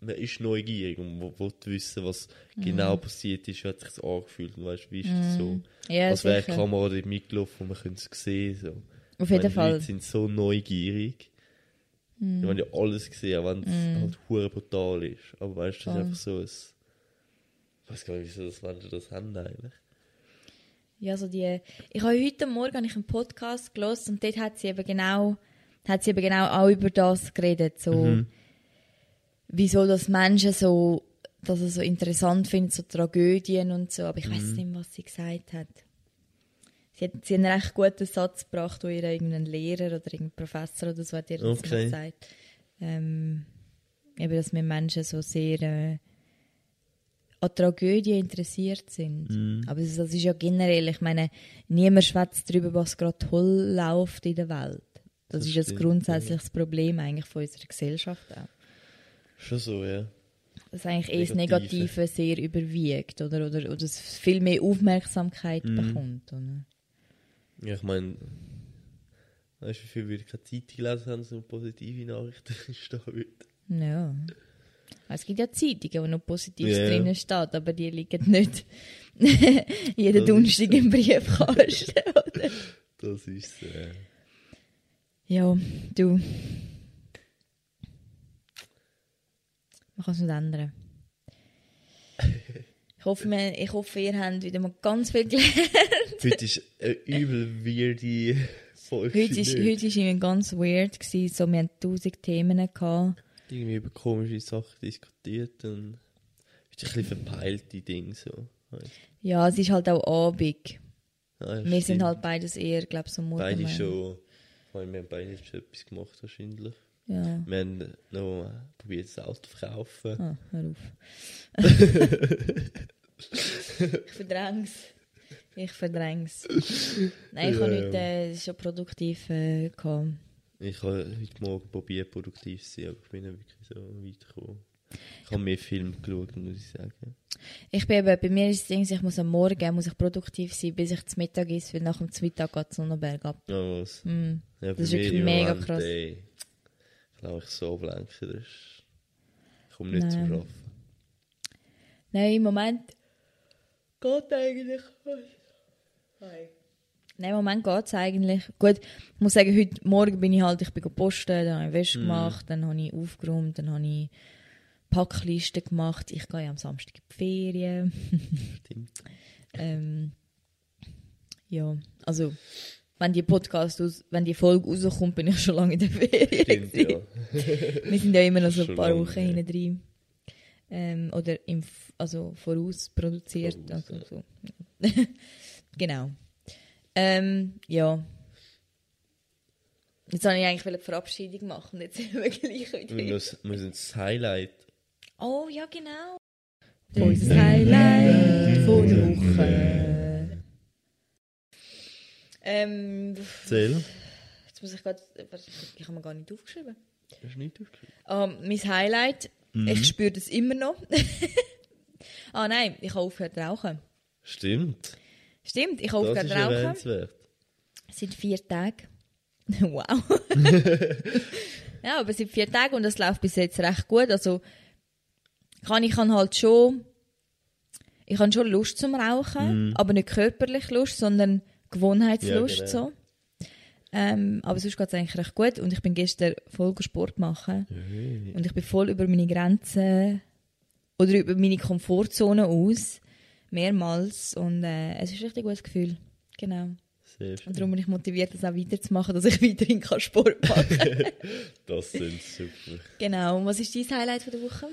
Speaker 2: man ist neugierig und man will wissen, was genau passiert ist, wie hat sich das angefühlt und weißt, wie ist das so.
Speaker 1: Ja,
Speaker 2: was wäre die. Kamera mitgelaufen und man könnte es sehen. So.
Speaker 1: Auf jeden
Speaker 2: meine, die
Speaker 1: Fall.
Speaker 2: Leute sind so neugierig.
Speaker 1: Mhm.
Speaker 2: Die haben ja alles gesehen, wenn es halt hure brutal ist. Aber weißt du, das ist einfach so ein... Ich weiß gar nicht, wieso das Menschen das haben eigentlich.
Speaker 1: Ja, so die, ich habe heute Morgen ich einen Podcast gelesen und dort hat sie eben genau, hat sie eben genau auch über das geredet, so,
Speaker 2: Mhm.
Speaker 1: wieso das Menschen so, dass er so interessant findet, so Tragödien und so, aber ich weiß
Speaker 2: Mhm.
Speaker 1: nicht mehr, was sie gesagt hat. Sie hat, sie hat einen recht guten Satz gebracht, wo ihr irgendein Lehrer oder irgendein Professor oder so hat ihr das
Speaker 2: Okay.
Speaker 1: mal gesagt. Ähm, eben, dass wir Menschen so sehr äh, an Tragödien interessiert sind.
Speaker 2: Mhm.
Speaker 1: Aber das, das ist ja generell, ich meine, niemand schwätzt darüber, was gerade toll läuft in der Welt. Das,
Speaker 2: Das
Speaker 1: ist
Speaker 2: stimmt,
Speaker 1: grundsätzlich das Problem eigentlich von unserer Gesellschaft auch.
Speaker 2: Schon so, ja.
Speaker 1: Dass eigentlich eh das
Speaker 2: Negative.
Speaker 1: Sehr überwiegt oder, oder, oder es viel mehr Aufmerksamkeit
Speaker 2: Mhm.
Speaker 1: bekommt. Oder?
Speaker 2: Ja, ich meine... Weißt du, wie viel wir keine Zeitung lesen haben, so positive Nachrichten [LAUGHS] stehen würden?
Speaker 1: Ja. Es gibt ja Zeitungen, wo noch Positives
Speaker 2: Ja.
Speaker 1: drinnen steht, aber die liegen nicht [LAUGHS] jeden Donnerstag im Briefkasten. [LAUGHS] oder?
Speaker 2: Das ist äh,
Speaker 1: Ja, du. Man kann es nicht ändern. Ich hoffe, wir, ich hoffe, ihr habt wieder mal ganz viel gelernt.
Speaker 2: Heute ist eine übel weirde Folge.
Speaker 1: Heute ist, heute ist irgendwie ganz weird. Gewesen. So, wir hatten tausend Themen. Gehabt.
Speaker 2: Irgendwie über komische Sachen diskutiert und... Ist ein bisschen verpeilte Dinge so.
Speaker 1: Ja, es ist halt auch Abend.
Speaker 2: du? Ja,
Speaker 1: Wir sind halt beides eher, glaube ich, so morgen.
Speaker 2: Beide schon. Vor allem, wir haben beide schon etwas gemacht wahrscheinlich.
Speaker 1: Ja.
Speaker 2: Wir haben noch probiert, das Auto zu verkaufen.
Speaker 1: Ah, hör auf. [LAUGHS] ich verdräng's. Ich verdräng's. [LAUGHS] Nein, ich
Speaker 2: Ja,
Speaker 1: habe
Speaker 2: ja.
Speaker 1: heute äh, schon produktiv äh, gehabt.
Speaker 2: Ich habe heute Morgen probiert, produktiv zu sein, aber ich bin nicht wirklich so weit gekommen. Ich habe mehr Filme geschaut, muss ich sagen.
Speaker 1: Ich bin eben, bei mir ist das Ding, ich muss am Morgen muss ich produktiv sein, bis ich zum Mittag ist, weil nach dem Mittag geht es noch einen Berg ab.
Speaker 2: Ja, was?
Speaker 1: Mm.
Speaker 2: Ja,
Speaker 1: Das ist wirklich mega
Speaker 2: Moment,
Speaker 1: krass.
Speaker 2: Ey, ich glaube, ich so ablenken. Das ist, ich komme nicht zum
Speaker 1: Nein.
Speaker 2: Arbeiten.
Speaker 1: Nein, im Moment geht eigentlich. Nein, im Moment geht es eigentlich. Gut, ich muss sagen, heute Morgen bin ich halt, ich bin posten, dann habe ich Wäsche gemacht, dann habe ich aufgeräumt, dann habe ich Packlisten gemacht. Ich gehe ja am Samstag in die Ferien. [LAUGHS]
Speaker 2: Stimmt.
Speaker 1: ähm, ja, also wenn die Podcast aus, wenn die Folge rauskommt, bin ich schon lange in der Ferien.
Speaker 2: Stimmt, ja.
Speaker 1: Wir sind ja immer noch so ein paar
Speaker 2: lange,
Speaker 1: Wochen
Speaker 2: ja.
Speaker 1: hinten drin. Ähm, oder im, also voraus produziert.
Speaker 2: Voraus,
Speaker 1: also, so. [LAUGHS] genau. Ähm, ja. Jetzt wollte ich eigentlich eine Verabschiedung machen. Jetzt sind wir gleich wieder.
Speaker 2: Wir müssen, müssen das Highlight.
Speaker 1: Oh, ja, genau. Unser Highlight von der Woche. Ähm,
Speaker 2: Zähl.
Speaker 1: jetzt muss ich gerade. Ich habe mir gar nicht aufgeschrieben.
Speaker 2: Hast du nicht aufgeschrieben?
Speaker 1: Ah, mein Highlight, ich spüre das immer noch. [LAUGHS] ah nein, ich habe aufgehört zu rauchen.
Speaker 2: Stimmt.
Speaker 1: Stimmt, ich habe aufgehört rauchen. Seit vier Tagen. [LAUGHS] wow. [LAUGHS] ja, aber seit vier Tagen und das läuft bis jetzt recht gut. Also kann ich kann halt schon, ich habe schon Lust zum Rauchen, aber nicht körperlich Lust, sondern Gewohnheitslust
Speaker 2: Ja, genau.
Speaker 1: so. Ähm, aber sonst geht es eigentlich recht gut und ich bin gestern voll Sport machen. Und ich bin voll über meine Grenzen oder über meine Komfortzone aus. Mehrmals. Und äh, es ist ein richtig gutes Gefühl. Genau.
Speaker 2: Sehr schön.
Speaker 1: Und darum bin ich motiviert, das auch weiterzumachen, dass ich [LAUGHS] weiterhin kann Sport machen kann. [LAUGHS]
Speaker 2: Das sind super.
Speaker 1: genau. Und was ist dein Highlight von der Woche?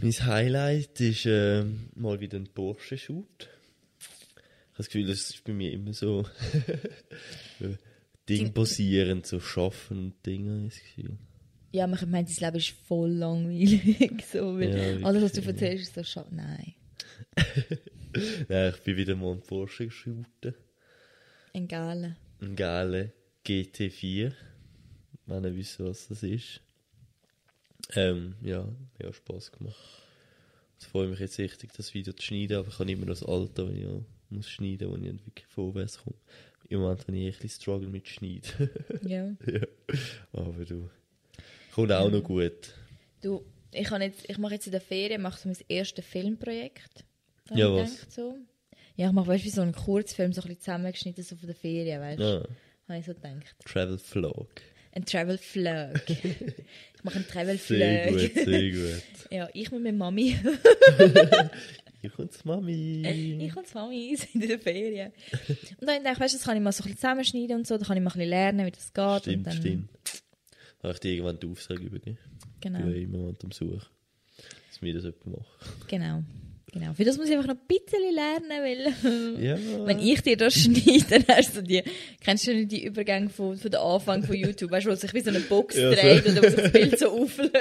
Speaker 2: Mein Highlight ist ähm, mal wieder ein Porsche-Shoot. Ich das Gefühl, das ist bei mir immer so [LAUGHS] Ding basierend, so Schaffen und Dinge, habe das Gefühl.
Speaker 1: Ja, man meint, dein Leben ist voll langweilig. So,
Speaker 2: Ja,
Speaker 1: alles, was du erzählst, ist so schade. Nein. [LAUGHS]
Speaker 2: Nein, ich bin wieder mal am Forschungsshooten.
Speaker 1: Ein Gala.
Speaker 2: Ein geiler GT4. Wenn ihr wisst, was das ist. Ähm, ja, mir hat Spass gemacht. Es freut mich jetzt richtig, das Video zu schneiden, aber ich habe immer noch das Alter, wenn ich auch muss schneiden, wo ich nicht wirklich vorwärts komme. Im Moment habe ich ein bisschen Struggle mit Schneiden. [LAUGHS]
Speaker 1: Ja.
Speaker 2: ja. Aber du. Kommt auch noch gut.
Speaker 1: Du, ich, jetzt, ich mache jetzt in der Ferien mache so mein erstes Filmprojekt.
Speaker 2: Ja,
Speaker 1: ich
Speaker 2: was?
Speaker 1: gedacht, So. Ja, ich mache weißt, du, wie so einen Kurzfilm, so ein bisschen zusammengeschnitten so von der Ferien, weißt du?
Speaker 2: Ja.
Speaker 1: Habe ich so gedacht.
Speaker 2: Travel Vlog.
Speaker 1: Ein Travel Vlog. [LAUGHS] ich mache einen Travel
Speaker 2: Sehr
Speaker 1: Vlog.
Speaker 2: gut, sehr gut. [LAUGHS]
Speaker 1: ja, ich mit meiner Mami. [LAUGHS]
Speaker 2: Hier kommt's Mami.
Speaker 1: ich und die Mami sind in der Ferien. Und dann habe ich gedacht, weißt du, das kann ich mal so ein bisschen zusammenschneiden und so, da kann ich mal ein bisschen lernen, wie das geht. und
Speaker 2: Stimmt,
Speaker 1: dann,
Speaker 2: stimmt. Da habe ich dir irgendwann den Auftrag übergeben.
Speaker 1: Genau.
Speaker 2: Ich bin immer am Suchen. Dass wir das jemand machen.
Speaker 1: Genau. Genau. Für das muss ich einfach noch ein bisschen lernen, weil [LAUGHS]
Speaker 2: Ja.
Speaker 1: wenn ich dir das schneide, dann hast du die, kennst du nicht die Übergänge von, von der Anfang von YouTube, weißt du, wo sich wie so eine Box
Speaker 2: Ja, so.
Speaker 1: dreht und wo sich das Bild so auflöst.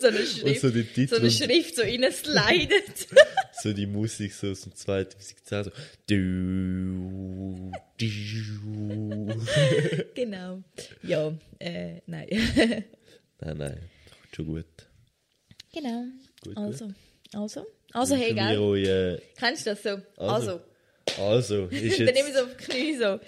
Speaker 1: So eine
Speaker 2: Und
Speaker 1: Schrift,
Speaker 2: so die
Speaker 1: so eine
Speaker 2: und
Speaker 1: Schrift so reinslidet. [LAUGHS]
Speaker 2: so die Musik so aus dem 2010 so. Du, du. [LAUGHS]
Speaker 1: genau. Ja, äh, nein.
Speaker 2: Nein, nein. Schon gut.
Speaker 1: genau.
Speaker 2: Gut,
Speaker 1: Also, also. Also, hey, gell?
Speaker 2: euch, äh,
Speaker 1: Kennst du das so?
Speaker 2: Also.
Speaker 1: Also.
Speaker 2: also, [LAUGHS] ist
Speaker 1: Dann nehme ich
Speaker 2: jetzt
Speaker 1: so auf die Knie so.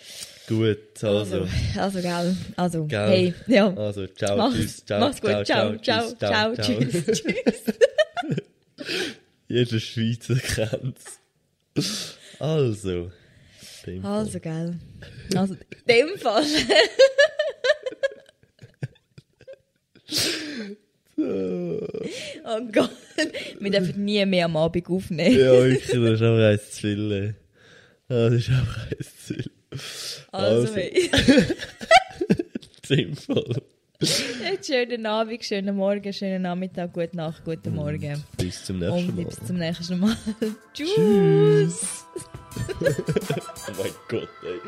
Speaker 2: gut. Also,
Speaker 1: Also, also, gell? Also,
Speaker 2: Gell.
Speaker 1: hey, ja.
Speaker 2: also ciao,
Speaker 1: Mach's,
Speaker 2: tschüss, ciao,
Speaker 1: mach's gut. Ciao, ciao,
Speaker 2: tschüss,
Speaker 1: ciao, tschüss, [LAUGHS] tschüss.
Speaker 2: Jeder Schweizer kennt's. Also.
Speaker 1: Also, gell. Also, in dem Fall. [LAUGHS] [LAUGHS] oh Gott. Wir dürfen nie mehr am Abend aufnehmen.
Speaker 2: Ja, wirklich, das ist auch eins zu viel. das ist auch eins zu viel.
Speaker 1: Also,
Speaker 2: Also. Fall. [LAUGHS]
Speaker 1: schönen Abend, schönen Morgen, schönen Nachmittag, gute Nacht, guten Morgen.
Speaker 2: Bis zum nächsten
Speaker 1: Und
Speaker 2: Mal.
Speaker 1: bis zum nächsten Mal. [LAUGHS] Tschüss.
Speaker 2: Oh mein Gott, ey.